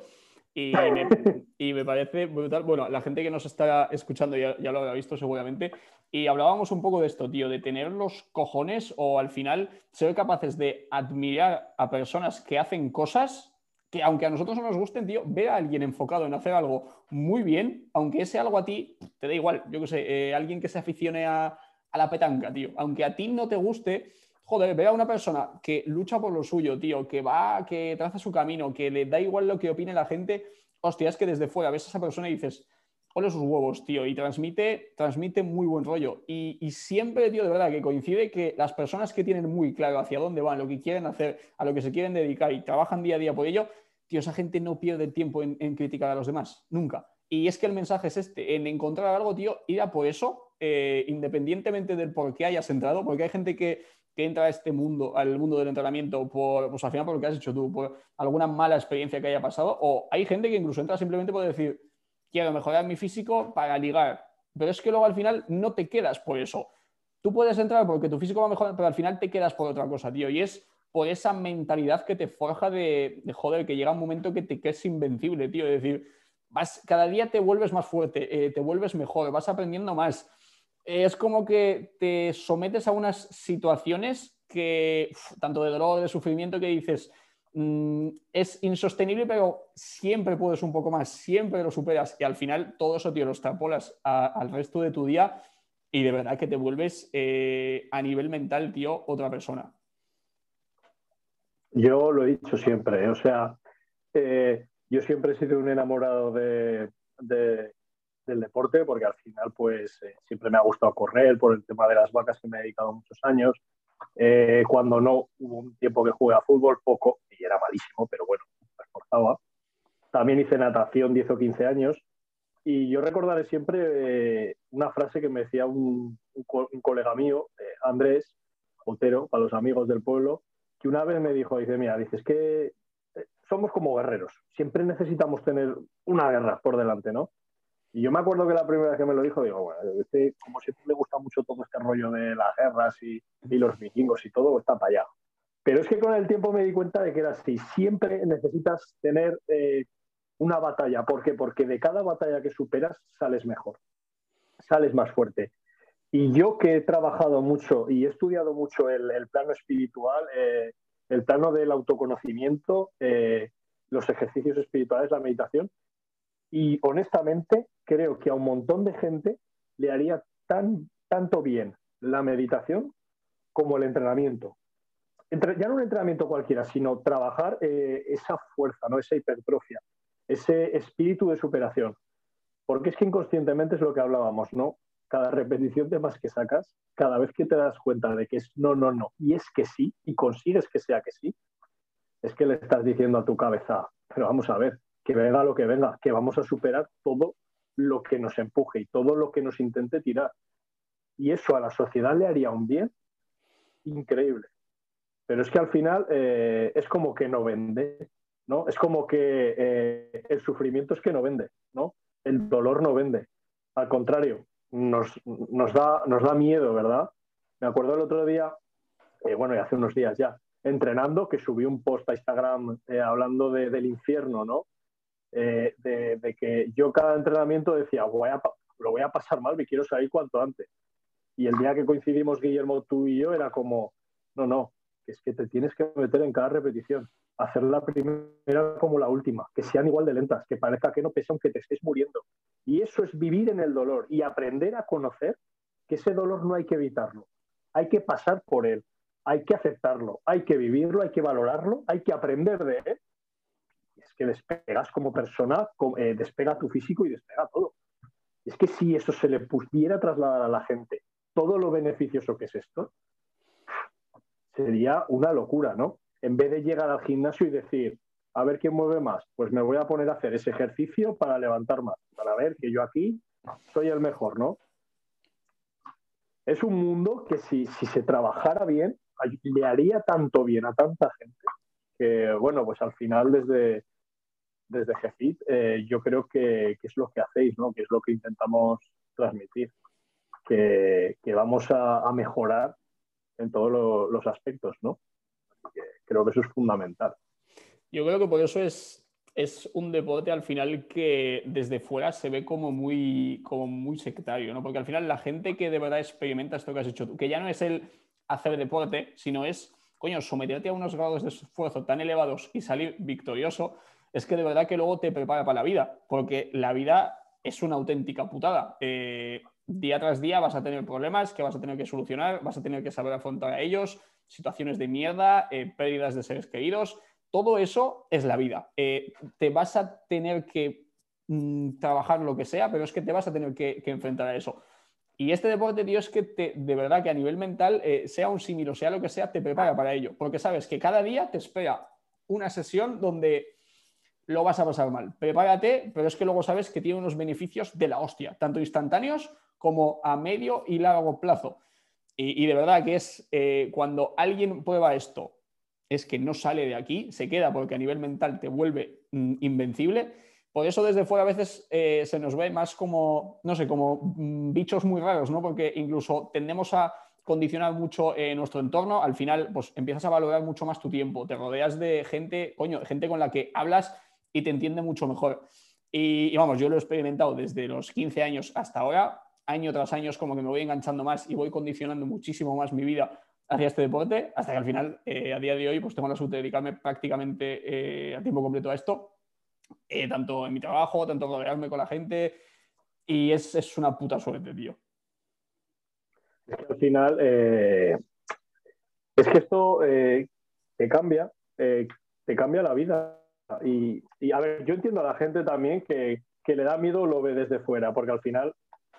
Y me, parece brutal. Bueno, la gente que nos está escuchando ya, lo habrá visto seguramente. Y hablábamos un poco de esto, tío, de tener los cojones o al final ser capaces de admirar a personas que hacen cosas que, aunque a nosotros no nos gusten, tío, ver a alguien enfocado en hacer algo muy bien, aunque ese algo a ti te da igual. Yo qué sé, eh, alguien que se aficione a, a la petanca, tío. Aunque a ti no te guste, joder, ver a una persona que lucha por lo suyo, tío, que va, que traza su camino, que le da igual lo que opine la gente, hostia, es que desde fuera ves a esa persona y dices, ole sus huevos, tío, y transmite, transmite muy buen rollo. Y, y, siempre, tío, de verdad, que coincide que las personas que tienen muy claro hacia dónde van, lo que quieren hacer, a lo que se quieren dedicar y trabajan día a día por ello, tío, esa gente no pierde tiempo en, criticar a los demás, nunca. Y es que el mensaje es este, en encontrar algo, tío, ir a por eso eh, independientemente del por qué hayas entrado, porque hay gente que, entra a este mundo, al mundo del entrenamiento, por, pues al final por lo que has hecho tú, por alguna mala experiencia que haya pasado, o hay gente que incluso entra simplemente por decir, quiero mejorar mi físico para ligar, pero es que luego al final no te quedas por eso. Tú puedes entrar porque tu físico va a mejorar, pero al final te quedas por otra cosa, tío, y es por esa mentalidad que te forja de, joder, que llega un momento que te quedes invencible, tío, es decir, vas, cada día te vuelves más fuerte, eh, te vuelves mejor, vas aprendiendo más, es como que te sometes a unas situaciones que, tanto de dolor, de sufrimiento, que dices, mm, es insostenible, pero siempre puedes un poco más, siempre lo superas y al final todo eso, tío, lo extrapolas al resto de tu día y de verdad que te vuelves eh, a nivel mental, tío, otra persona. Yo lo he dicho siempre, o sea, eh, yo siempre he sido un enamorado de, del deporte, porque al final pues eh, siempre me ha gustado correr por el tema de las vacas que me he dedicado muchos años. Eh, cuando no, hubo un tiempo que jugué a fútbol, poco, y era malísimo, pero bueno, me esforzaba. También hice natación 10 o 15 años, y yo recordaré siempre eh, una frase que me decía un, colega mío, Andrés Otero, para los amigos del pueblo, que una vez me dijo, dice, mira, dices que somos como guerreros, siempre necesitamos tener una guerra por delante, ¿no? Y yo me acuerdo que la primera vez que me lo dijo, digo, bueno, este, como siempre le gusta mucho todo este rollo de las guerras y, los vikingos y todo, está para allá. Pero es que con el tiempo me di cuenta de que era así. Siempre necesitas tener eh, una batalla. ¿Por qué? Porque de cada batalla que superas sales mejor, sales más fuerte. Y yo que he trabajado mucho y he estudiado mucho el, plano espiritual, eh, el plano del autoconocimiento, eh, los ejercicios espirituales, la meditación, y honestamente creo que a un montón de gente le haría tan, tanto bien la meditación como el entrenamiento. Ya no un entrenamiento cualquiera, sino trabajar eh, esa fuerza, ¿no? esa hipertrofia, ese espíritu de superación. Porque es que inconscientemente es lo que hablábamos, ¿no? Cada repetición de más que sacas, cada vez que te das cuenta de que es no, no, no, y es que sí, y consigues que sea que sí, es que le estás diciendo a tu cabeza, pero vamos a ver, que venga lo que venga, que vamos a superar todo lo que nos empuje y todo lo que nos intente tirar. Y eso a la sociedad le haría un bien increíble. Pero es que al final eh, es como que no vende, ¿no? Es como que eh, el sufrimiento es que no vende, ¿no? El dolor no vende. Al contrario, nos, nos, da, nos da miedo, ¿verdad? Me acuerdo el otro día, eh, bueno, y hace unos días ya, entrenando, que subí un post a Instagram hablando del infierno, ¿no? Eh, de, que yo cada entrenamiento decía, voy a, lo voy a pasar mal, me quiero salir cuanto antes. Y el día que coincidimos Guillermo, tú y yo, era como, no, no, es que te tienes que meter en cada repetición, hacer la primera como la última, que sean igual de lentas, que parezca que no pese aunque te estés muriendo. Y eso es vivir en el dolor y aprender a conocer que ese dolor no hay que evitarlo, hay que pasar por él, hay que aceptarlo, hay que vivirlo, hay que valorarlo, hay que aprender de él que despegas como persona, eh, despega tu físico y despega todo. Es que si eso se le pudiera trasladar a la gente, todo lo beneficioso que es esto, sería una locura, ¿no? En vez de llegar al gimnasio y decir, a ver quién mueve más, pues me voy a poner a hacer ese ejercicio para levantar más, para ver que yo aquí soy el mejor, ¿no? Es un mundo que si, si se trabajara bien, le haría tanto bien a tanta gente que, bueno, pues al final desde, desde GFIT, eh, yo creo que, es lo que hacéis, ¿no? que es lo que intentamos transmitir, que, vamos a, mejorar en todos los aspectos. ¿no? creo que eso es fundamental. Yo creo que por eso es, es un deporte al final que desde fuera se ve como muy, como muy sectario, ¿no? porque al final la gente que de verdad experimenta esto que has hecho tú, que ya no es el hacer deporte, sino es, coño, someterte a unos grados de esfuerzo tan elevados y salir victorioso, es que de verdad que luego te prepara para la vida, porque la vida es una auténtica putada. Eh, día tras día vas a tener problemas que vas a tener que solucionar, vas a tener que saber afrontar a ellos, situaciones de mierda, eh, pérdidas de seres queridos, todo eso es la vida. Eh, te vas a tener que mm, trabajar lo que sea, pero es que te vas a tener que, enfrentar a eso. Y este deporte, tío, es que de verdad que a nivel mental, sea un símil o sea lo que sea, te prepara para ello, porque sabes que cada día te espera una sesión donde lo vas a pasar mal. Prepárate, pero es que luego sabes que tiene unos beneficios de la hostia, tanto instantáneos como a medio y largo plazo. Y, de verdad que es eh, cuando alguien prueba esto, es que no sale de aquí, se queda porque a nivel mental te vuelve mm, invencible. Por eso desde fuera a veces eh, se nos ve más como, no sé, como mm, bichos muy raros, ¿no? Porque incluso tendemos a condicionar mucho eh, nuestro entorno. Al final, pues empiezas a valorar mucho más tu tiempo. Te rodeas de gente, coño, gente con la que hablas y te entiende mucho mejor. Y, vamos, yo lo he experimentado desde los 15 años hasta ahora, año tras año como que me voy enganchando más y voy condicionando muchísimo más mi vida hacia este deporte, hasta que al final, eh, a día de hoy, pues tengo la suerte de dedicarme prácticamente eh, a tiempo completo a esto, eh, tanto en mi trabajo, tanto rodearme con la gente, y es, es una puta suerte, tío. Que al final, es que esto te cambia, te cambia la vida y, a ver, yo entiendo a la gente también que, le da miedo lo ve desde fuera, porque al final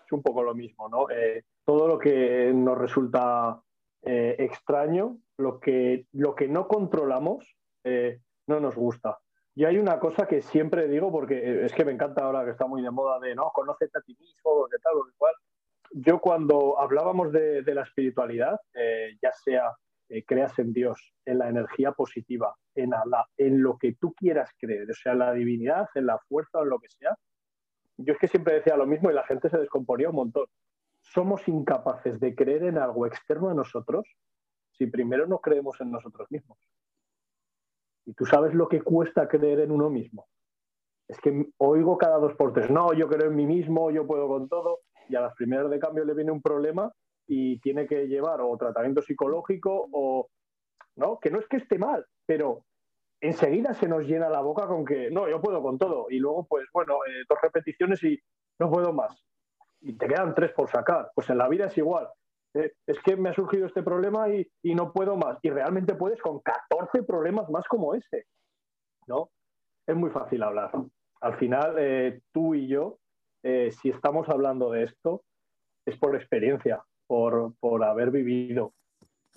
es un poco lo mismo, ¿no? Eh, todo lo que nos resulta eh, extraño, lo que, lo que no controlamos, eh, no nos gusta. Y hay una cosa que siempre digo, porque es que me encanta ahora que está muy de moda de, no, conócete a ti mismo, de tal de cual. Yo cuando hablábamos de, de la espiritualidad, ya sea eh, creas en Dios, en la energía positiva, en Allah, en lo que tú quieras creer, o sea, en la divinidad, en la fuerza en lo que sea. Yo es que siempre decía lo mismo y la gente se descomponía un montón. Somos incapaces de creer en algo externo a nosotros si primero no creemos en nosotros mismos. Y tú sabes lo que cuesta creer en uno mismo. Es que oigo cada dos por tres, no, yo creo en mí mismo, yo puedo con todo, y a las primeras de cambio le viene un problema y tiene que llevar o tratamiento psicológico o, ¿no? Que no es que esté mal, pero enseguida se nos llena la boca con que, no, yo puedo con todo. Y luego, pues bueno, eh, dos repeticiones y no puedo más. Y te quedan tres por sacar. Pues en la vida es igual. Eh, es que me ha surgido este problema y, y, no puedo más. Y realmente puedes con 14 problemas más como ese. ¿No? Es muy fácil hablar. Al final, eh, tú y yo, si estamos hablando de esto, es por experiencia por, haber vivido,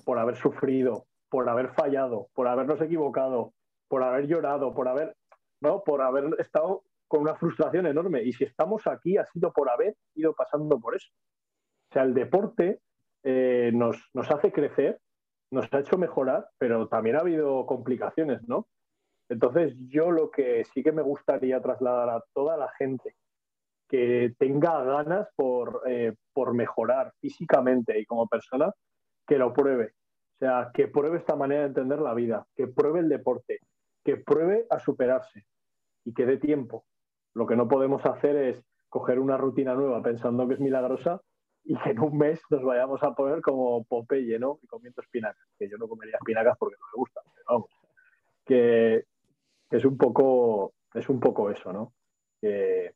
por haber sufrido, por haber fallado, por habernos equivocado, por haber llorado, por haber, ¿no? por haber estado con una frustración enorme. Y si estamos aquí ha sido por haber ido pasando por eso. O sea, el deporte eh, nos, nos, hace crecer, nos ha hecho mejorar, pero también ha habido complicaciones, ¿no? Entonces, yo lo que sí que me gustaría trasladar a toda la gente que tenga ganas por, eh, por mejorar físicamente y como persona, que lo pruebe. O sea, que pruebe esta manera de entender la vida, que pruebe el deporte, que pruebe a superarse y que dé tiempo. Lo que no podemos hacer es coger una rutina nueva pensando que es milagrosa y que en un mes nos vayamos a poner como Popeye, ¿no? Y comiendo espinacas, que yo no comería espinacas porque no me gustan, pero vamos, que, es un poco, es un poco eso, ¿no? Que,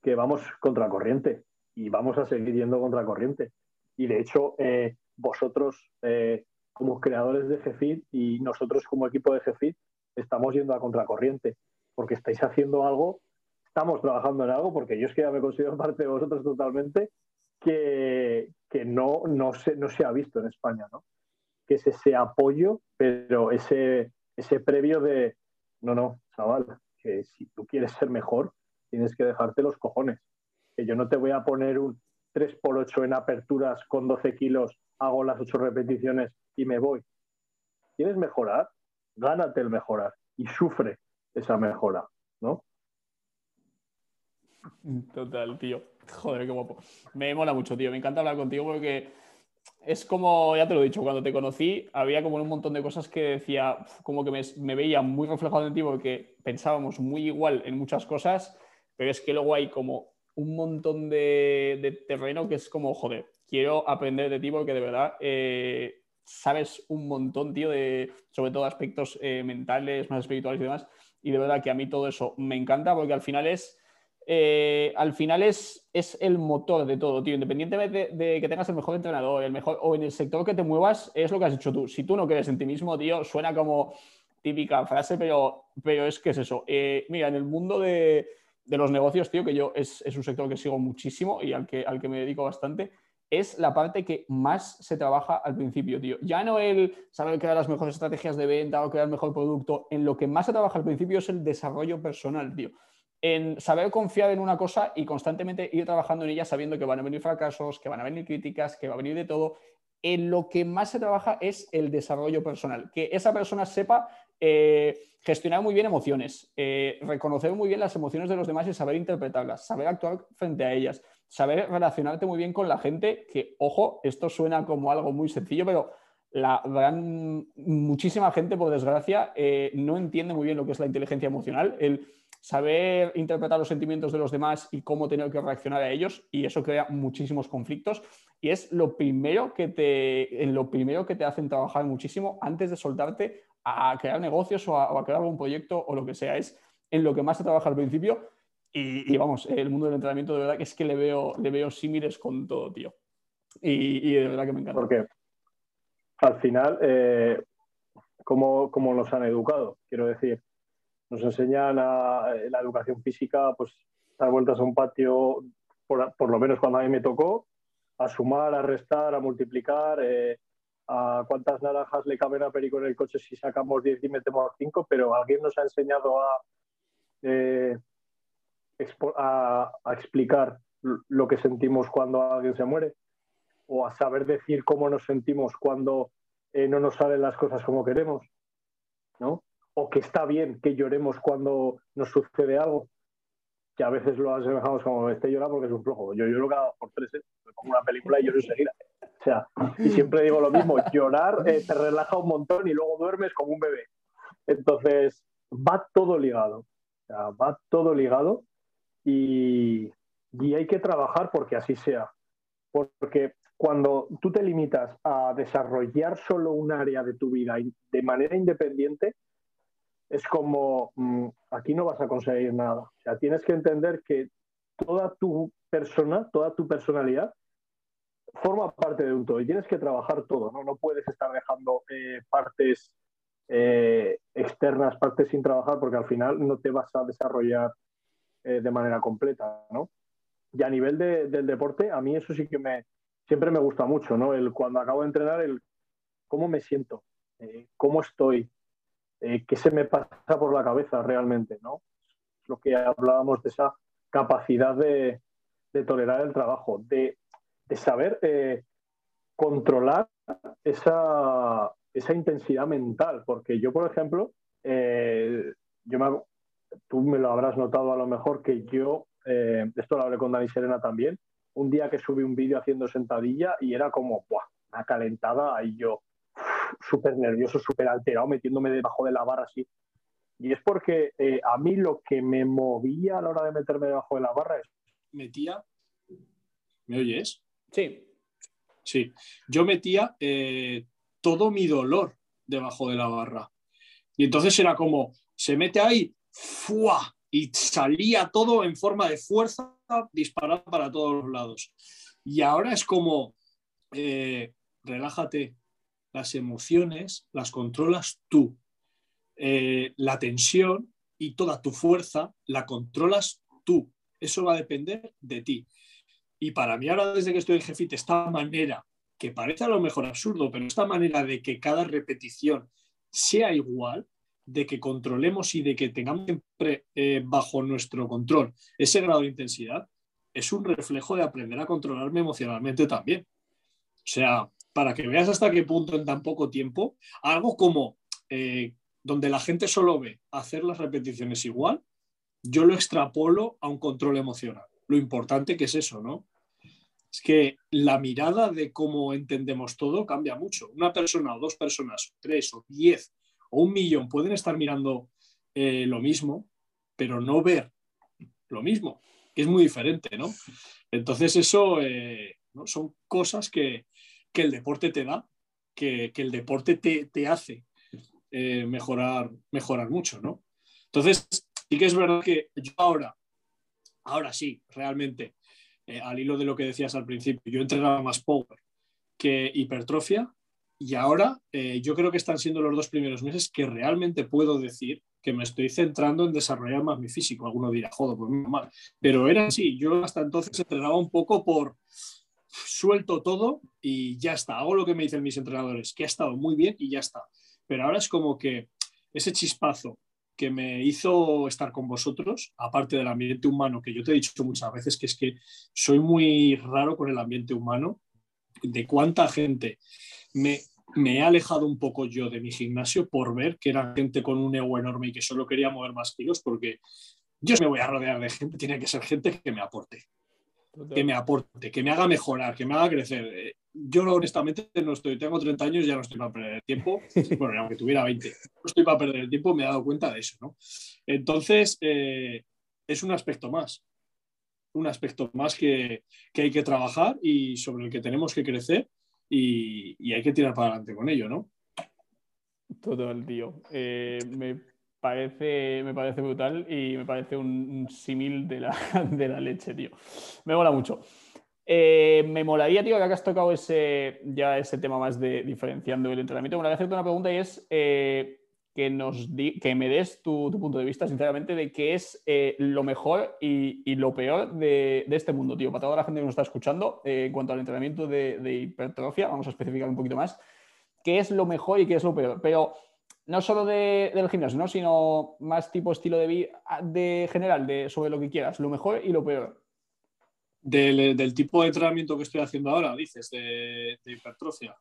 que vamos contracorriente y vamos a seguir yendo contracorriente. Y de hecho, eh, vosotros eh, como creadores de GFIT y nosotros como equipo de GFIT estamos yendo a contracorriente porque estáis haciendo algo, estamos trabajando en algo, porque yo es que ya me considero parte de vosotros totalmente, que, que no, no, se, no se ha visto en España, ¿no? Que es ese apoyo, pero ese, ese previo de, no, no, chaval, que si tú quieres ser mejor, tienes que dejarte los cojones. Que yo no te voy a poner un 3x8 en aperturas con 12 kilos, hago las 8 repeticiones y me voy. ¿Quieres mejorar? Gánate el mejorar y sufre esa mejora. ¿no? Total, tío. Joder, qué guapo. Me mola mucho, tío. Me encanta hablar contigo porque es como, ya te lo he dicho, cuando te conocí había como un montón de cosas que decía, como que me, veía muy reflejado en ti porque pensábamos muy igual en muchas cosas, pero es que luego hay como un montón de, terreno que es como, joder, quiero aprender de ti porque de verdad eh, sabes un montón, tío, de sobre todo aspectos eh, mentales, más espirituales y demás. Y de verdad que a mí todo eso me encanta porque al final es eh, al final es, es, el motor de todo, tío. Independientemente de, que tengas el mejor entrenador, el mejor, o en el sector que te muevas, es lo que has dicho tú. Si tú no crees en ti mismo, tío, suena como típica frase, pero, pero es que es eso. Eh, mira, en el mundo de, los negocios, tío, que yo es, un sector que sigo muchísimo y al que, al que me dedico bastante, es la parte que más se trabaja al principio, tío. Ya no el saber crear las mejores estrategias de venta o crear el mejor producto, en lo que más se trabaja al principio es el desarrollo personal, tío en saber confiar en una cosa y constantemente ir trabajando en ella sabiendo que van a venir fracasos, que van a venir críticas, que va a venir de todo. En lo que más se trabaja es el desarrollo personal, que esa persona sepa eh, gestionar muy bien emociones, eh, reconocer muy bien las emociones de los demás y saber interpretarlas, saber actuar frente a ellas, saber relacionarte muy bien con la gente, que, ojo, esto suena como algo muy sencillo, pero la gran, muchísima gente, por desgracia, eh, no entiende muy bien lo que es la inteligencia emocional. El, saber interpretar los sentimientos de los demás y cómo tener que reaccionar a ellos y eso crea muchísimos conflictos y es lo primero que te, en lo primero que te hacen trabajar muchísimo antes de soltarte a crear negocios o a, crear algún proyecto o lo que sea, es en lo que más se trabaja al principio y, vamos, el mundo del entrenamiento de verdad que es que le veo, le veo símiles con todo, tío. Y, de verdad que me encanta. Porque al final, eh, ¿cómo, ¿cómo nos han educado? Quiero decir, nos enseñan a, la educación física, pues dar vueltas a un patio, por, lo menos cuando a mí me tocó, a sumar, a restar, a multiplicar, eh, a cuántas naranjas le caben a Perico en el coche si sacamos 10 y metemos 5, pero alguien nos ha enseñado eh, a, explicar lo que sentimos cuando alguien se muere o a saber decir cómo nos sentimos cuando eh, no nos salen las cosas como queremos, ¿no? o que está bien que lloremos cuando nos sucede algo, que a veces lo asemejamos como este llora porque es un flojo. Yo lloro cada por tres, ¿eh? me una película y lloro enseguida. O sea, y siempre digo lo mismo, llorar eh, te relaja un montón y luego duermes como un bebé. Entonces, va todo ligado. Va todo ligado y, y hay que trabajar porque así sea. Porque cuando tú te limitas a desarrollar solo un área de tu vida de manera independiente, es como, mm, aquí no vas a conseguir nada. O sea, tienes que entender que toda tu persona, toda tu personalidad forma parte de un todo y tienes que trabajar todo, ¿no? No puedes estar dejando eh, partes eh, externas, partes sin trabajar, porque al final no te vas a desarrollar eh, de manera completa, ¿no? Y a nivel del deporte, a mí eso sí que me, siempre me gusta mucho, ¿no? El, cuando acabo de entrenar, el cómo me siento, cómo estoy, eh, qué se me pasa por la cabeza realmente, ¿no? Lo que hablábamos de esa capacidad de, tolerar el trabajo, de, saber eh, controlar esa, intensidad mental, porque yo, por ejemplo, eh, yo tú me lo habrás notado a lo mejor que yo, esto lo hablé con Dani Serena también, un día que subí un vídeo haciendo sentadilla y era como, ¡buah! Una calentada y yo, súper nervioso, súper alterado, metiéndome debajo de la barra así. Y es porque eh, a mí lo que me movía a la hora de meterme debajo de la barra es... Metía... ¿Me oyes? Sí. Sí. Yo metía eh, todo mi dolor debajo de la barra. Y entonces era como, se mete ahí, ¡fua! Y salía todo en forma de fuerza, disparado para todos los lados. Y ahora es como, eh, relájate, las emociones las controlas tú. Eh, la tensión y toda tu fuerza la controlas tú. Eso va a depender de ti. Y para mí ahora, desde que estoy en Jefite, esta manera, que parece a lo mejor absurdo, pero esta manera de que cada repetición sea igual, de que controlemos y de que tengamos siempre eh, bajo nuestro control ese grado de intensidad, es un reflejo de aprender a controlarme emocionalmente también. O sea, para que veas hasta qué punto en tan poco tiempo, algo como eh, donde la gente solo ve hacer las repeticiones igual, yo lo extrapolo a un control emocional. Lo importante que es eso, ¿no? Es que la mirada de cómo entendemos todo cambia mucho. Una persona o dos personas, tres o diez un millón pueden estar mirando eh, lo mismo, pero no ver lo mismo, que es muy diferente, ¿no? Entonces eso eh, son cosas que, el deporte te da, que, el deporte te, hace eh, mejorar, mejorar mucho, ¿no? Entonces, sí que es verdad que yo ahora, ahora sí, realmente, al hilo de lo que decías al principio, yo entrenaba más power que hipertrofia y ahora yo creo que están siendo los dos primeros meses que realmente puedo decir que me estoy centrando en desarrollar más mi físico. Alguno dirá, joder, pues mal. Pero era así, yo hasta entonces entrenaba un poco por suelto todo y ya está, hago lo que me dicen mis entrenadores, que ha estado muy bien y ya está. Pero ahora es como que ese chispazo que me hizo estar con vosotros, aparte del ambiente humano, que yo te he dicho muchas veces que es que soy muy raro con el ambiente humano, de cuánta gente me me he alejado un poco yo de mi gimnasio por ver que era gente con un ego enorme y que solo quería mover más kilos, porque yo me voy a rodear de gente, tiene que ser gente que me aporte, que me aporte, que me haga mejorar, que me haga crecer. Eh, yo honestamente no estoy, tengo 30 años, ya no estoy para perder el tiempo, bueno, aunque tuviera 20, no estoy para perder el tiempo, me he dado cuenta de eso, ¿no? Entonces, eh, es un aspecto más, un aspecto más que, que hay que trabajar y sobre el que tenemos que crecer y, hay que tirar para adelante con ello, ¿no? Todo el tío. Eh, me, parece, me parece brutal y me parece un, símil de la, de la, leche, tío. Me mola mucho. Eh, me molaría, tío, que has tocado ese, ya ese tema más de diferenciando el entrenamiento. Me molaría hacerte una pregunta y es eh, que, nos que me des tu, punto de vista, sinceramente, de qué es eh, lo mejor y, lo peor de, este mundo, tío. Para toda la gente que nos está escuchando, eh, en cuanto al entrenamiento de, hipertrofia, vamos a especificar un poquito más, qué es lo mejor y qué es lo peor. Pero no solo del gimnasio, ¿no? sino más tipo estilo de vida de general, de, sobre lo que quieras, lo mejor y lo peor. Del, tipo de entrenamiento que estoy haciendo ahora, dices, de, de hipertrofia.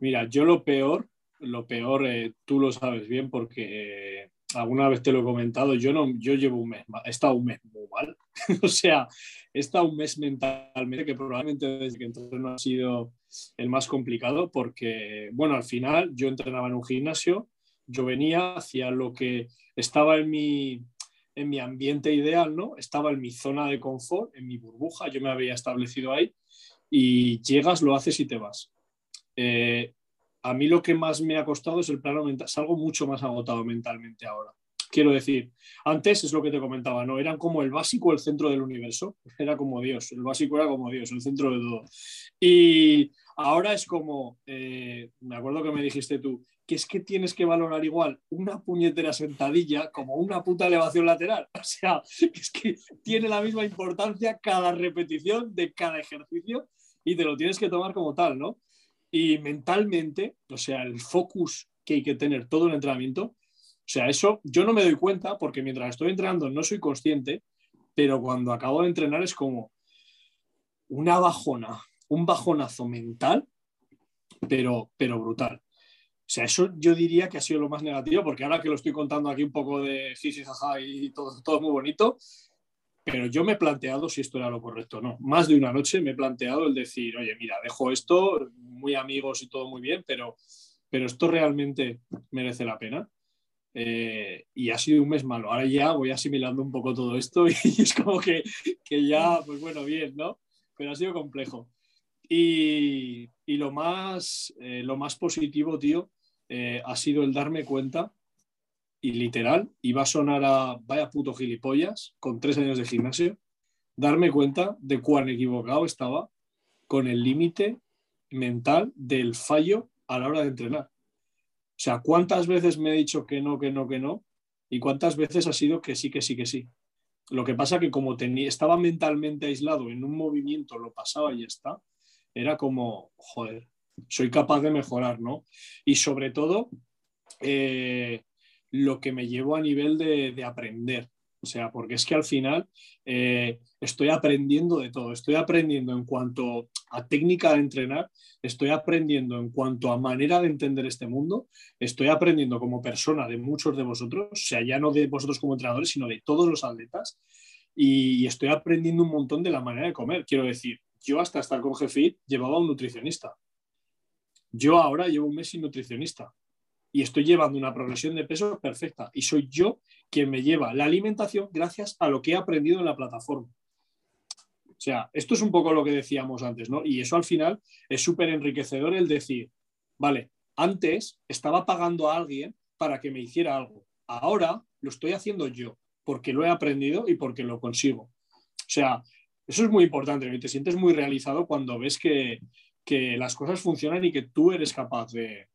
Mira, yo lo peor lo peor, eh, tú lo sabes bien porque eh, alguna vez te lo he comentado, yo, no, yo llevo un mes, he estado un mes muy mal, o sea, he estado un mes mentalmente que probablemente desde que entreno ha sido el más complicado porque, bueno, al final yo entrenaba en un gimnasio, yo venía, hacía lo que estaba en mi, en mi ambiente ideal, ¿no? Estaba en mi zona de confort, en mi burbuja, yo me había establecido ahí y llegas, lo haces y te vas. Eh, a mí lo que más me ha costado es el plano mental. Salgo mucho más agotado mentalmente ahora. Quiero decir, antes es lo que te comentaba, ¿no? Eran como el básico, el centro del universo. Era como Dios. El básico era como Dios, el centro de todo. Y ahora es como, eh, me acuerdo que me dijiste tú, que es que tienes que valorar igual una puñetera sentadilla como una puta elevación lateral. O sea, es que tiene la misma importancia cada repetición de cada ejercicio y te lo tienes que tomar como tal, ¿no? Y mentalmente, o sea, el focus que hay que tener todo el entrenamiento, o sea, eso yo no me doy cuenta porque mientras estoy entrenando no soy consciente, pero cuando acabo de entrenar es como una bajona, un bajonazo mental, pero, pero brutal. O sea, eso yo diría que ha sido lo más negativo, porque ahora que lo estoy contando aquí un poco de jiji, y todo, todo muy bonito, pero yo me he planteado si esto era lo correcto o no. Más de una noche me he planteado el decir, oye, mira, dejo esto, muy amigos y todo muy bien, pero, pero esto realmente merece la pena. Eh, y ha sido un mes malo. Ahora ya voy asimilando un poco todo esto y es como que, que ya, pues bueno, bien, ¿no? Pero ha sido complejo. Y, y lo, más, eh, lo más positivo, tío, eh, ha sido el darme cuenta y literal, iba a sonar a vaya puto gilipollas con tres años de gimnasio, darme cuenta de cuán equivocado estaba con el límite mental del fallo a la hora de entrenar. O sea, ¿cuántas veces me he dicho que no, que no, que no? ¿Y cuántas veces ha sido que sí, que sí, que sí? Lo que pasa que como tenía, estaba mentalmente aislado en un movimiento, lo pasaba y ya está, era como, joder, soy capaz de mejorar, ¿no? Y sobre todo, eh, lo que me llevo a nivel de, aprender. O sea, porque es que al final eh, estoy aprendiendo de todo. Estoy aprendiendo en cuanto a técnica de entrenar, estoy aprendiendo en cuanto a manera de entender este mundo, estoy aprendiendo como persona de muchos de vosotros, o sea, ya no de vosotros como entrenadores, sino de todos los atletas. Y estoy aprendiendo un montón de la manera de comer. Quiero decir, yo hasta estar con Jefit llevaba un nutricionista. Yo ahora llevo un mes sin nutricionista y estoy llevando una progresión de peso perfecta y soy yo quien me lleva la alimentación gracias a lo que he aprendido en la plataforma. O sea, esto es un poco lo que decíamos antes, ¿no? Y eso al final es súper enriquecedor el decir, vale, antes estaba pagando a alguien para que me hiciera algo. Ahora lo estoy haciendo yo, porque lo he aprendido y porque lo consigo. O sea, eso es muy importante, te sientes muy realizado cuando ves que, que las cosas funcionan y que tú eres capaz de,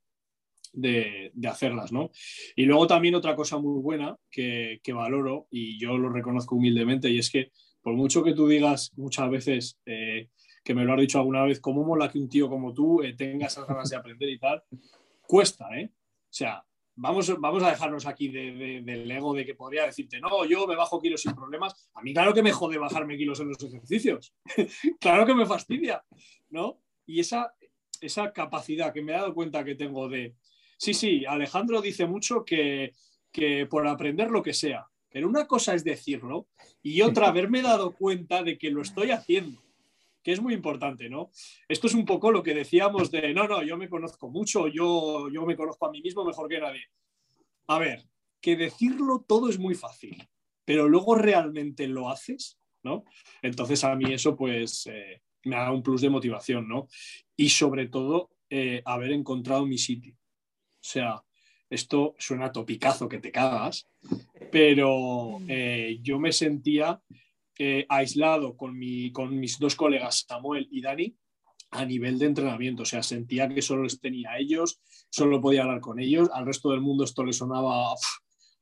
de, hacerlas, ¿no? Y luego también otra cosa muy buena que, valoro y yo lo reconozco humildemente y es que por mucho que tú digas muchas veces, eh, que me lo has dicho alguna vez, cómo mola que un tío como tú eh, tenga esas ganas de aprender y tal, cuesta, ¿eh? O sea, vamos, vamos a dejarnos aquí del ego de que podría decirte, no, yo me bajo kilos sin problemas. A mí claro que me jode bajarme kilos en los ejercicios. claro que me fastidia, ¿no? Y esa, esa capacidad que me he dado cuenta que tengo de Sí, sí, Alejandro dice mucho que, por aprender lo que sea, pero una cosa es decirlo y otra haberme dado cuenta de que lo estoy haciendo, que es muy importante, ¿no? Esto es un poco lo que decíamos de, no, no, yo me conozco mucho, yo, yo me conozco a mí mismo mejor que nadie. A ver, que decirlo todo es muy fácil, pero luego realmente lo haces, ¿no? Entonces a mí eso pues eh, me da un plus de motivación, ¿no? Y sobre todo eh, haber encontrado mi sitio. O sea, esto suena topicazo que te cagas, pero eh, yo me sentía eh, aislado con, mi, con mis dos colegas, Samuel y Dani, a nivel de entrenamiento. O sea, sentía que solo les tenía a ellos, solo podía hablar con ellos, al resto del mundo esto le sonaba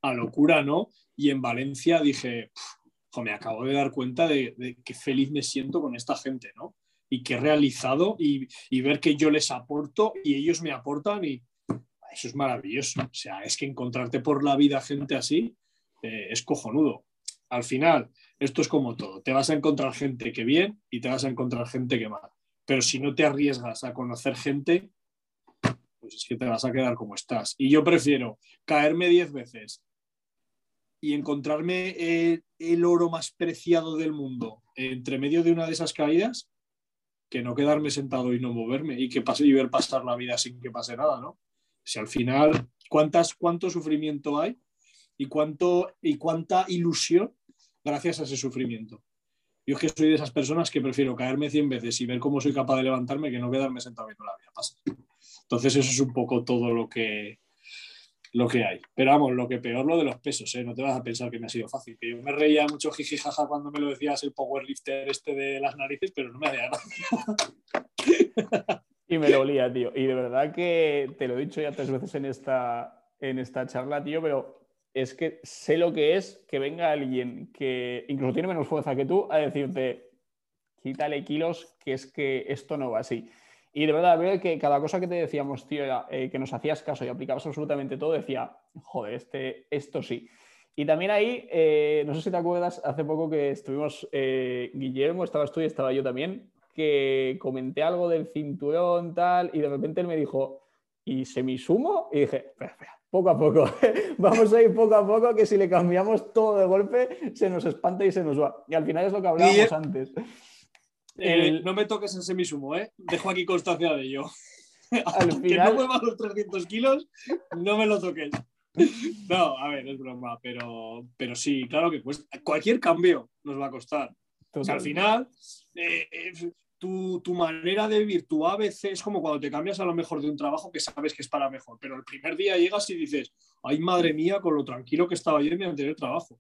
a locura, ¿no? Y en Valencia dije, me acabo de dar cuenta de, de qué feliz me siento con esta gente, ¿no? Y que he realizado y, y, ver que yo les aporto y ellos me aportan y, eso es maravilloso. O sea, es que encontrarte por la vida gente así eh, es cojonudo. Al final, esto es como todo. Te vas a encontrar gente que bien y te vas a encontrar gente que mal. Pero si no te arriesgas a conocer gente, pues es que te vas a quedar como estás. Y yo prefiero caerme diez veces y encontrarme el, el oro más preciado del mundo entre medio de una de esas caídas que no quedarme sentado y no moverme y que y ver pasar la vida sin que pase nada, ¿no? Si al final, ¿cuántas, ¿cuánto sufrimiento hay y, cuánto, y cuánta ilusión gracias a ese sufrimiento? Yo es que soy de esas personas que prefiero caerme 100 veces y ver cómo soy capaz de levantarme que no quedarme sentado viendo la vida pasar. Entonces eso es un poco todo lo que, lo que hay. Pero vamos, lo que peor lo de los pesos, ¿eh? no te vas a pensar que me ha sido fácil. Que yo me reía mucho jijijaja cuando me lo decías el powerlifter este de las narices, pero no me hacía gracia. Y me lo olía, tío. Y de verdad que te lo he dicho ya tres veces en esta, en esta charla, tío, pero es que sé lo que es que venga alguien que incluso tiene menos fuerza que tú a decirte, quítale kilos, que es que esto no va así. Y de verdad, veo que cada cosa que te decíamos, tío, eh, que nos hacías caso y aplicabas absolutamente todo, decía, joder, este, esto sí. Y también ahí, eh, no sé si te acuerdas, hace poco que estuvimos, eh, Guillermo, estabas tú y estaba yo también, que comenté algo del cinturón, tal, y de repente él me dijo, ¿y semisumo? Y dije, espera, espera, poco a poco, vamos a ir poco a poco, que si le cambiamos todo de golpe, se nos espanta y se nos va. Y al final es lo que hablábamos antes. Eh, no me toques en semisumo, ¿eh? Dejo aquí constancia de ello. Al final... no mueva los 300 kilos, no me lo toques. No, a ver, es broma, pero, pero sí, claro que cuesta. Cualquier cambio nos va a costar. al final, eh, tu, manera de vivir, tu ABC es como cuando te cambias a lo mejor de un trabajo que sabes que es para mejor, pero el primer día llegas y dices, ay madre mía, con lo tranquilo que estaba yo en mi anterior trabajo.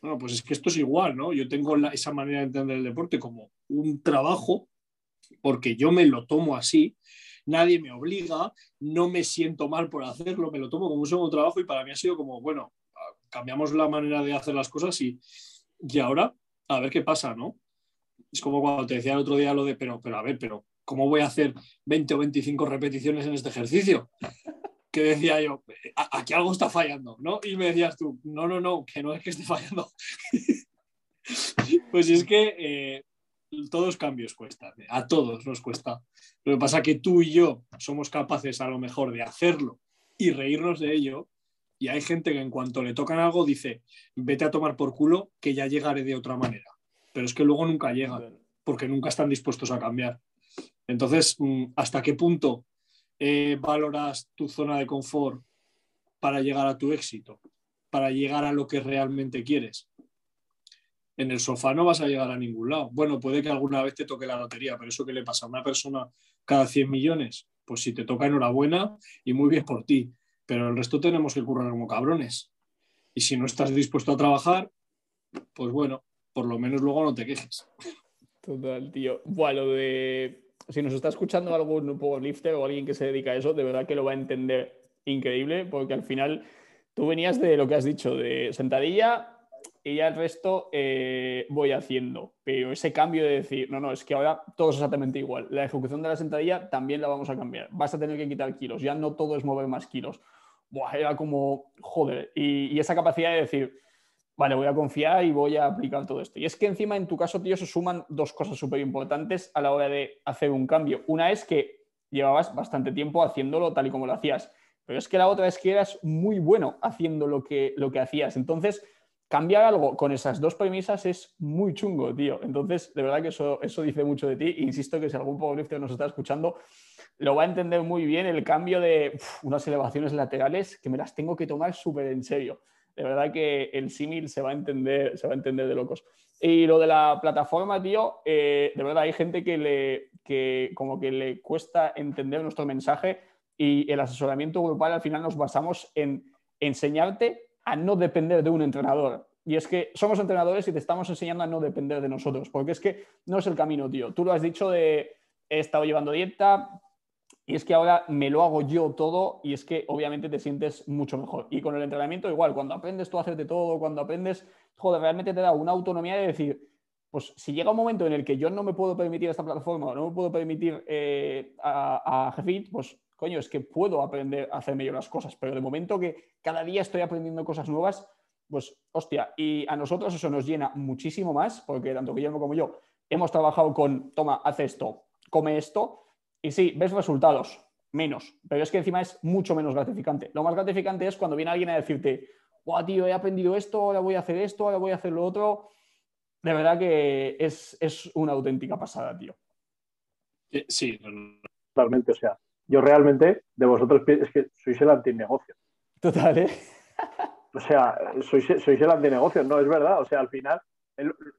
Bueno, pues es que esto es igual, ¿no? Yo tengo esa manera de entender el deporte como un trabajo, porque yo me lo tomo así, nadie me obliga, no me siento mal por hacerlo, me lo tomo como un segundo trabajo y para mí ha sido como, bueno, cambiamos la manera de hacer las cosas y, y ahora a ver qué pasa, ¿no? Es como cuando te decía el otro día lo de, pero, pero a ver, pero ¿cómo voy a hacer 20 o 25 repeticiones en este ejercicio? que decía yo, aquí algo está fallando, ¿no? Y me decías tú, no, no, no, que no es que esté fallando. pues es que eh, todos cambios cuestan, a todos nos cuesta. Lo que pasa es que tú y yo somos capaces a lo mejor de hacerlo y reírnos de ello. Y hay gente que en cuanto le tocan algo dice, vete a tomar por culo que ya llegaré de otra manera. Pero es que luego nunca llegan, porque nunca están dispuestos a cambiar. Entonces, mm, ¿hasta qué punto eh, valoras tu zona de confort para llegar a tu éxito, para llegar a lo que realmente quieres. En el sofá no vas a llegar a ningún lado. Bueno, puede que alguna vez te toque la lotería, pero eso que le pasa a una persona cada 100 millones, pues si te toca enhorabuena y muy bien por ti, pero el resto tenemos que currar como cabrones. Y si no estás dispuesto a trabajar, pues bueno, por lo menos luego no te quejes. Total, tío. Bueno, de si nos está escuchando algún powerlifter o alguien que se dedica a eso, de verdad que lo va a entender increíble, porque al final tú venías de lo que has dicho, de sentadilla y ya el resto eh, voy haciendo. Pero ese cambio de decir, no, no, es que ahora todo es exactamente igual. La ejecución de la sentadilla también la vamos a cambiar. Vas a tener que quitar kilos, ya no todo es mover más kilos. Buah, era como, joder, y esa capacidad de decir, vale, voy a confiar y voy a aplicar todo esto. Y es que encima en tu caso, tío, se suman dos cosas súper importantes a la hora de hacer un cambio. Una es que llevabas bastante tiempo haciéndolo tal y como lo hacías, pero es que la otra es que eras muy bueno haciendo lo que, lo que hacías. Entonces, cambiar algo con esas dos premisas es muy chungo, tío. Entonces, de verdad que eso, eso dice mucho de ti. Insisto que si algún powerlifter nos está escuchando, lo va a entender muy bien el cambio de unas elevaciones laterales que me las tengo que tomar súper en serio de verdad que el símil se va a entender, se va a entender de locos. Y lo de la plataforma, tío, eh, de verdad hay gente que le que como que le cuesta entender nuestro mensaje y el asesoramiento grupal al final nos basamos en enseñarte a no depender de un entrenador. Y es que somos entrenadores y te estamos enseñando a no depender de nosotros, porque es que no es el camino, tío. Tú lo has dicho de he estado llevando dieta, y es que ahora me lo hago yo todo y es que obviamente te sientes mucho mejor. Y con el entrenamiento igual, cuando aprendes tú a hacerte todo, cuando aprendes, joder, realmente te da una autonomía de decir, pues si llega un momento en el que yo no me puedo permitir esta plataforma o no me puedo permitir eh, a, a Jefit, pues coño, es que puedo aprender a hacerme yo las cosas, pero de momento que cada día estoy aprendiendo cosas nuevas, pues hostia, y a nosotros eso nos llena muchísimo más, porque tanto Guillermo como yo hemos trabajado con, toma, haz esto, come esto, y sí, ves resultados, menos, pero es que encima es mucho menos gratificante. Lo más gratificante es cuando viene alguien a decirte, guau, tío, he aprendido esto, ahora voy a hacer esto, ahora voy a hacer lo otro. De verdad que es, una auténtica pasada, tío. Sí, totalmente. O sea, yo realmente de vosotros es que sois el antinegocio. Total, ¿eh? o sea, sois, sois el antinegocio, no es verdad. O sea, al final,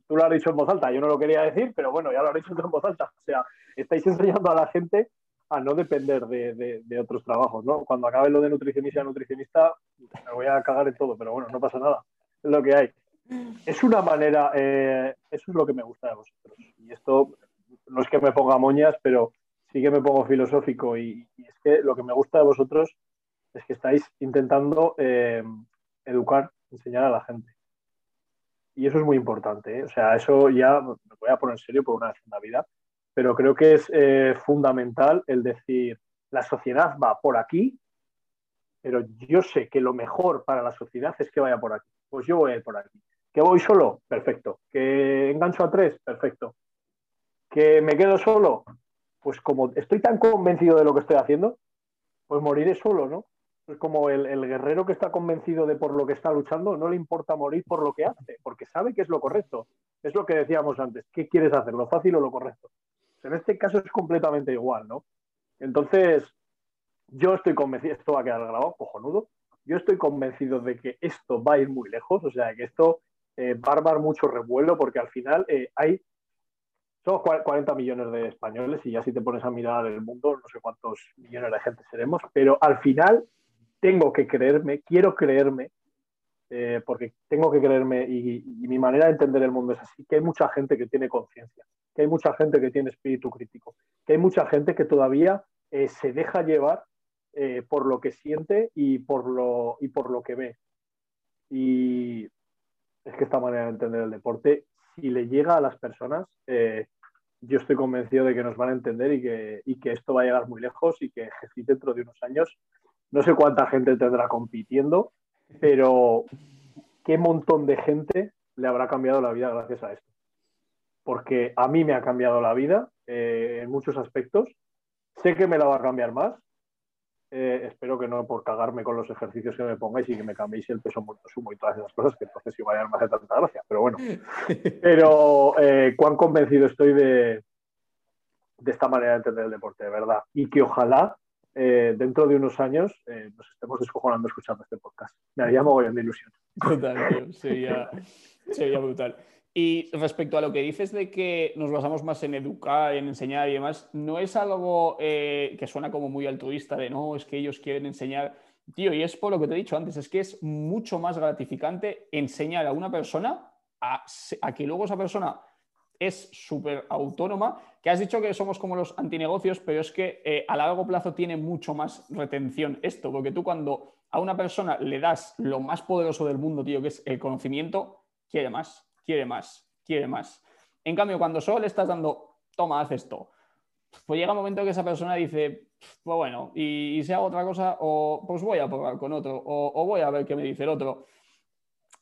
tú lo has dicho en voz alta, yo no lo quería decir, pero bueno, ya lo has dicho en voz alta. O sea, estáis enseñando a la gente a no depender de, otros trabajos, ¿no? Cuando acabe lo de nutricionista nutricionista, me voy a cagar en todo, pero bueno, no pasa nada, es lo que hay. Es una manera, eh, eso es lo que me gusta de vosotros. Y esto no es que me ponga moñas, pero sí que me pongo filosófico y, es que lo que me gusta de vosotros es que estáis intentando eh, educar, enseñar a la gente. Y eso es muy importante. ¿eh? O sea, eso ya me voy a poner en serio por una vez en la vida pero creo que es eh, fundamental el decir, la sociedad va por aquí, pero yo sé que lo mejor para la sociedad es que vaya por aquí. Pues yo voy a ir por aquí. ¿Que voy solo? Perfecto. ¿Que engancho a tres? Perfecto. ¿Que me quedo solo? Pues como estoy tan convencido de lo que estoy haciendo, pues moriré solo, ¿no? Es como el, guerrero que está convencido de por lo que está luchando, no le importa morir por lo que hace, porque sabe que es lo correcto. Es lo que decíamos antes. ¿Qué quieres hacer, lo fácil o lo correcto? En este caso es completamente igual, ¿no? Entonces, yo estoy convencido, esto va a quedar grabado, cojonudo, yo estoy convencido de que esto va a ir muy lejos, o sea, que esto eh, va a dar mucho revuelo porque al final eh, hay, somos 40 millones de españoles y ya si te pones a mirar el mundo, no sé cuántos millones de gente seremos, pero al final tengo que creerme, quiero creerme, eh, porque tengo que creerme y, mi manera de entender el mundo es así, que hay mucha gente que tiene conciencia que hay mucha gente que tiene espíritu crítico, que hay mucha gente que todavía eh, se deja llevar eh, por lo que siente y por lo, y por lo que ve. Y es que esta manera de entender el deporte, si le llega a las personas, yo estoy convencido de que nos van a entender y que, y que, esto va a llegar muy lejos y que dentro de unos años no sé cuánta gente tendrá compitiendo, pero qué montón de gente le habrá cambiado la vida gracias a esto. Porque a mí me ha cambiado la vida eh, en muchos aspectos. Sé que me la va a cambiar más. Eh, espero que no por cagarme con los ejercicios que me pongáis y que me cambiéis el peso muerto sumo y todas esas cosas, que entonces iba a dar más de tanta gracia. Pero bueno, pero eh, cuán convencido estoy de, de esta manera de entender el deporte, de verdad. Y que ojalá dentro de unos años nos estemos descojonando escuchando este podcast. Me haría mogollón de ilusión. Total, tío. Sería, sería brutal. Y respecto a lo que dices de que nos basamos más en educar, en enseñar y demás, no es algo eh, que suena como muy altruista de no, es que ellos quieren enseñar. Tío, y es por lo que te he dicho antes, es que es mucho más gratificante enseñar a una persona a, que luego esa persona es súper autónoma, que has dicho que somos como los antinegocios, pero es que eh, a largo plazo tiene mucho más retención esto, porque tú cuando a una persona le das lo más poderoso del mundo, tío, que es el conocimiento, quiere más quiere más, quiere más. En cambio, cuando solo le estás dando, toma, haz esto, pues llega un momento que esa persona dice, pues bueno, y, si hago otra cosa, o pues voy a probar con otro, o, voy a ver qué me dice el otro.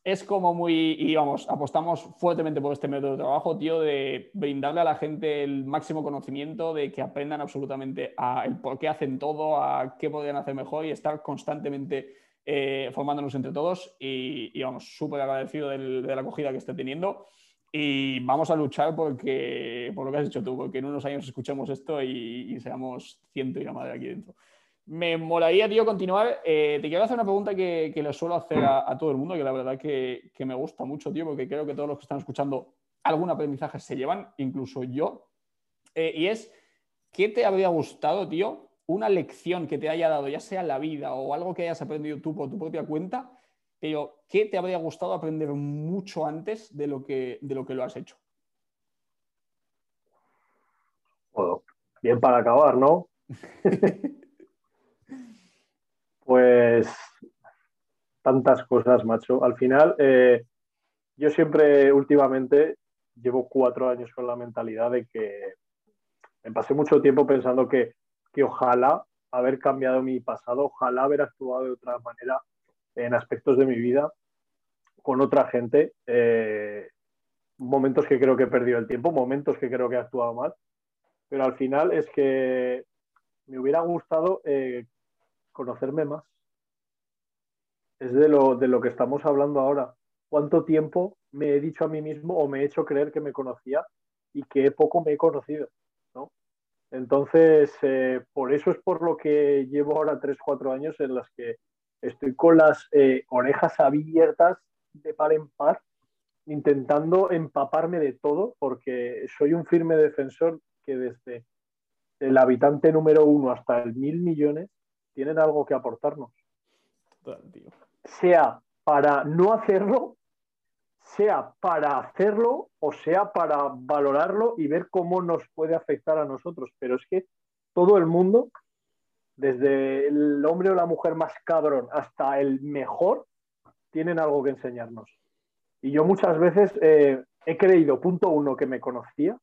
Es como muy, y vamos, apostamos fuertemente por este método de trabajo, tío, de brindarle a la gente el máximo conocimiento, de que aprendan absolutamente a el por qué hacen todo, a qué podrían hacer mejor y estar constantemente eh, formándonos entre todos y, vamos, súper agradecido de la acogida que esté teniendo. Y vamos a luchar porque, por lo que has dicho tú, porque en unos años escuchemos esto y, seamos ciento y la madre aquí dentro. Me molaría, tío, continuar. Eh, te quiero hacer una pregunta que, que le suelo hacer a, todo el mundo, que la verdad que, que, me gusta mucho, tío, porque creo que todos los que están escuchando algún aprendizaje se llevan, incluso yo. Eh, y es, ¿qué te habría gustado, tío, una lección que te haya dado, ya sea la vida o algo que hayas aprendido tú por tu propia cuenta, pero ¿qué te habría gustado aprender mucho antes de lo que, de lo, que lo has hecho? Bueno, bien para acabar, ¿no? pues tantas cosas, macho. Al final, eh, yo siempre, últimamente, llevo cuatro años con la mentalidad de que me pasé mucho tiempo pensando que que ojalá haber cambiado mi pasado, ojalá haber actuado de otra manera en aspectos de mi vida con otra gente. Eh, momentos que creo que he perdido el tiempo, momentos que creo que he actuado mal, pero al final es que me hubiera gustado eh, conocerme más. Es de lo, de lo que estamos hablando ahora. ¿Cuánto tiempo me he dicho a mí mismo o me he hecho creer que me conocía y que poco me he conocido? Entonces, eh, por eso es por lo que llevo ahora 3, 4 años en las que estoy con las eh, orejas abiertas de par en par, intentando empaparme de todo, porque soy un firme defensor que desde el habitante número uno hasta el mil millones tienen algo que aportarnos. Sea para no hacerlo sea para hacerlo o sea para valorarlo y ver cómo nos puede afectar a nosotros. Pero es que todo el mundo, desde el hombre o la mujer más cabrón hasta el mejor, tienen algo que enseñarnos. Y yo muchas veces eh, he creído, punto uno, que me conocía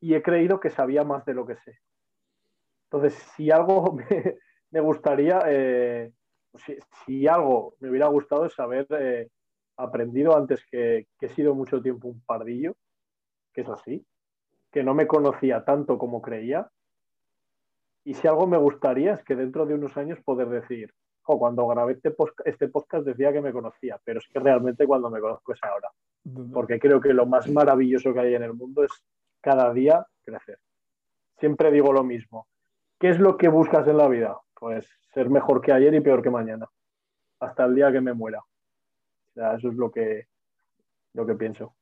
y he creído que sabía más de lo que sé. Entonces, si algo me, gustaría, eh, si, algo me hubiera gustado es saber... Eh, aprendido antes que, he sido mucho tiempo un pardillo, que es así, que no me conocía tanto como creía. Y si algo me gustaría es que dentro de unos años poder decir, cuando grabé este, este podcast decía que me conocía, pero es que realmente cuando me conozco es ahora. Porque creo que lo más maravilloso que hay en el mundo es cada día crecer. Siempre digo lo mismo. ¿Qué es lo que buscas en la vida? Pues ser mejor que ayer y peor que mañana. Hasta el día que me muera eso es lo que, lo que pienso.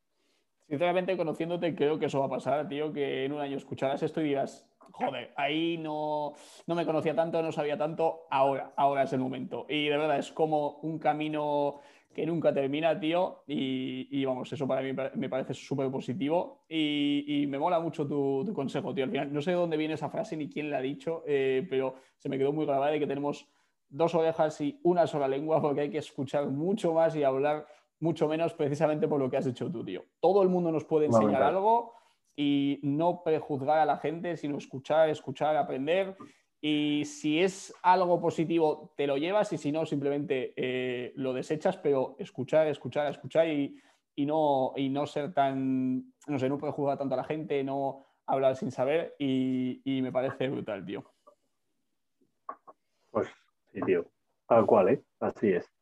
Sinceramente, conociéndote, creo que eso va a pasar, tío, que en un año escucharás esto y dirás, joder, ahí no, no me conocía tanto, no sabía tanto, ahora, ahora es el momento. Y de verdad, es como un camino que nunca termina, tío, y, vamos, eso para mí me parece súper positivo y, me mola mucho tu, consejo, tío. Al final, no sé de dónde viene esa frase ni quién la ha dicho, eh, pero se me quedó muy grabada de que tenemos dos orejas y una sola lengua, porque hay que escuchar mucho más y hablar mucho menos precisamente por lo que has hecho tú, tío. Todo el mundo nos puede enseñar algo y no prejuzgar a la gente, sino escuchar, escuchar, aprender y si es algo positivo, te lo llevas y si no, simplemente eh, lo desechas, pero escuchar, escuchar, escuchar y, no, y no ser tan, no sé, no puede jugar tanto a la gente, no hablar sin saber y, me parece brutal, tío. Pues sí, tío, tal cual, ¿eh? Así es.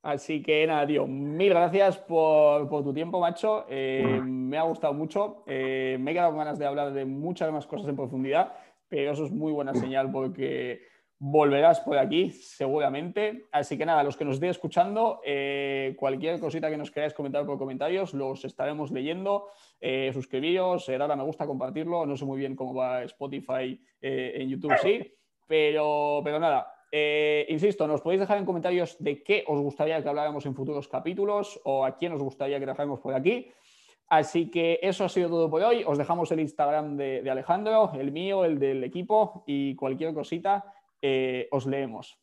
Así que nada, tío, mil gracias por, tu tiempo, macho. Eh, me ha gustado mucho. me he quedado con ganas de hablar de muchas más cosas en profundidad pero eso es muy buena señal porque volverás por aquí seguramente. Así que nada, los que nos estén escuchando, eh, cualquier cosita que nos queráis comentar por comentarios, los estaremos leyendo. Eh, suscribiros, eh, darle a me gusta, compartirlo. No sé muy bien cómo va Spotify eh, en YouTube, sí, pero, pero nada. insisto, nos podéis dejar en comentarios de qué os gustaría que habláramos en futuros capítulos o a quién os gustaría que dejáramos por aquí. Así que eso ha sido todo por hoy. Os dejamos el Instagram de, Alejandro, el mío, el del equipo y cualquier cosita eh, os leemos.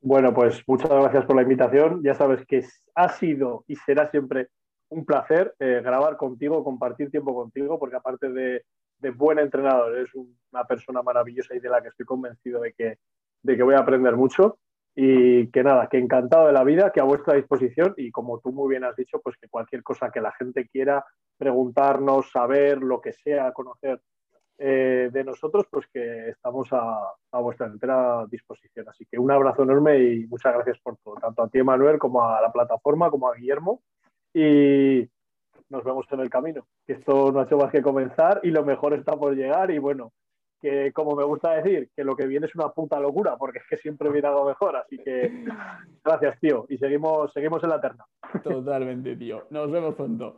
Bueno, pues muchas gracias por la invitación. Ya sabes que ha sido y será siempre un placer eh, grabar contigo, compartir tiempo contigo, porque aparte de, buen entrenador, eres una persona maravillosa y de la que estoy convencido de que, de que voy a aprender mucho. Y que nada, que encantado de la vida, que a vuestra disposición y como tú muy bien has dicho, pues que cualquier cosa que la gente quiera preguntarnos, saber, lo que sea, conocer eh, de nosotros, pues que estamos a, vuestra entera disposición. Así que un abrazo enorme y muchas gracias por todo, tanto a ti, Manuel, como a la plataforma, como a Guillermo. Y nos vemos en el camino, esto no ha hecho más que comenzar y lo mejor está por llegar. Y bueno, que como me gusta decir, que lo que viene es una puta locura, porque es que siempre viene algo mejor, así que gracias, tío, y seguimos, seguimos en la terna. Totalmente, tío. Nos vemos pronto.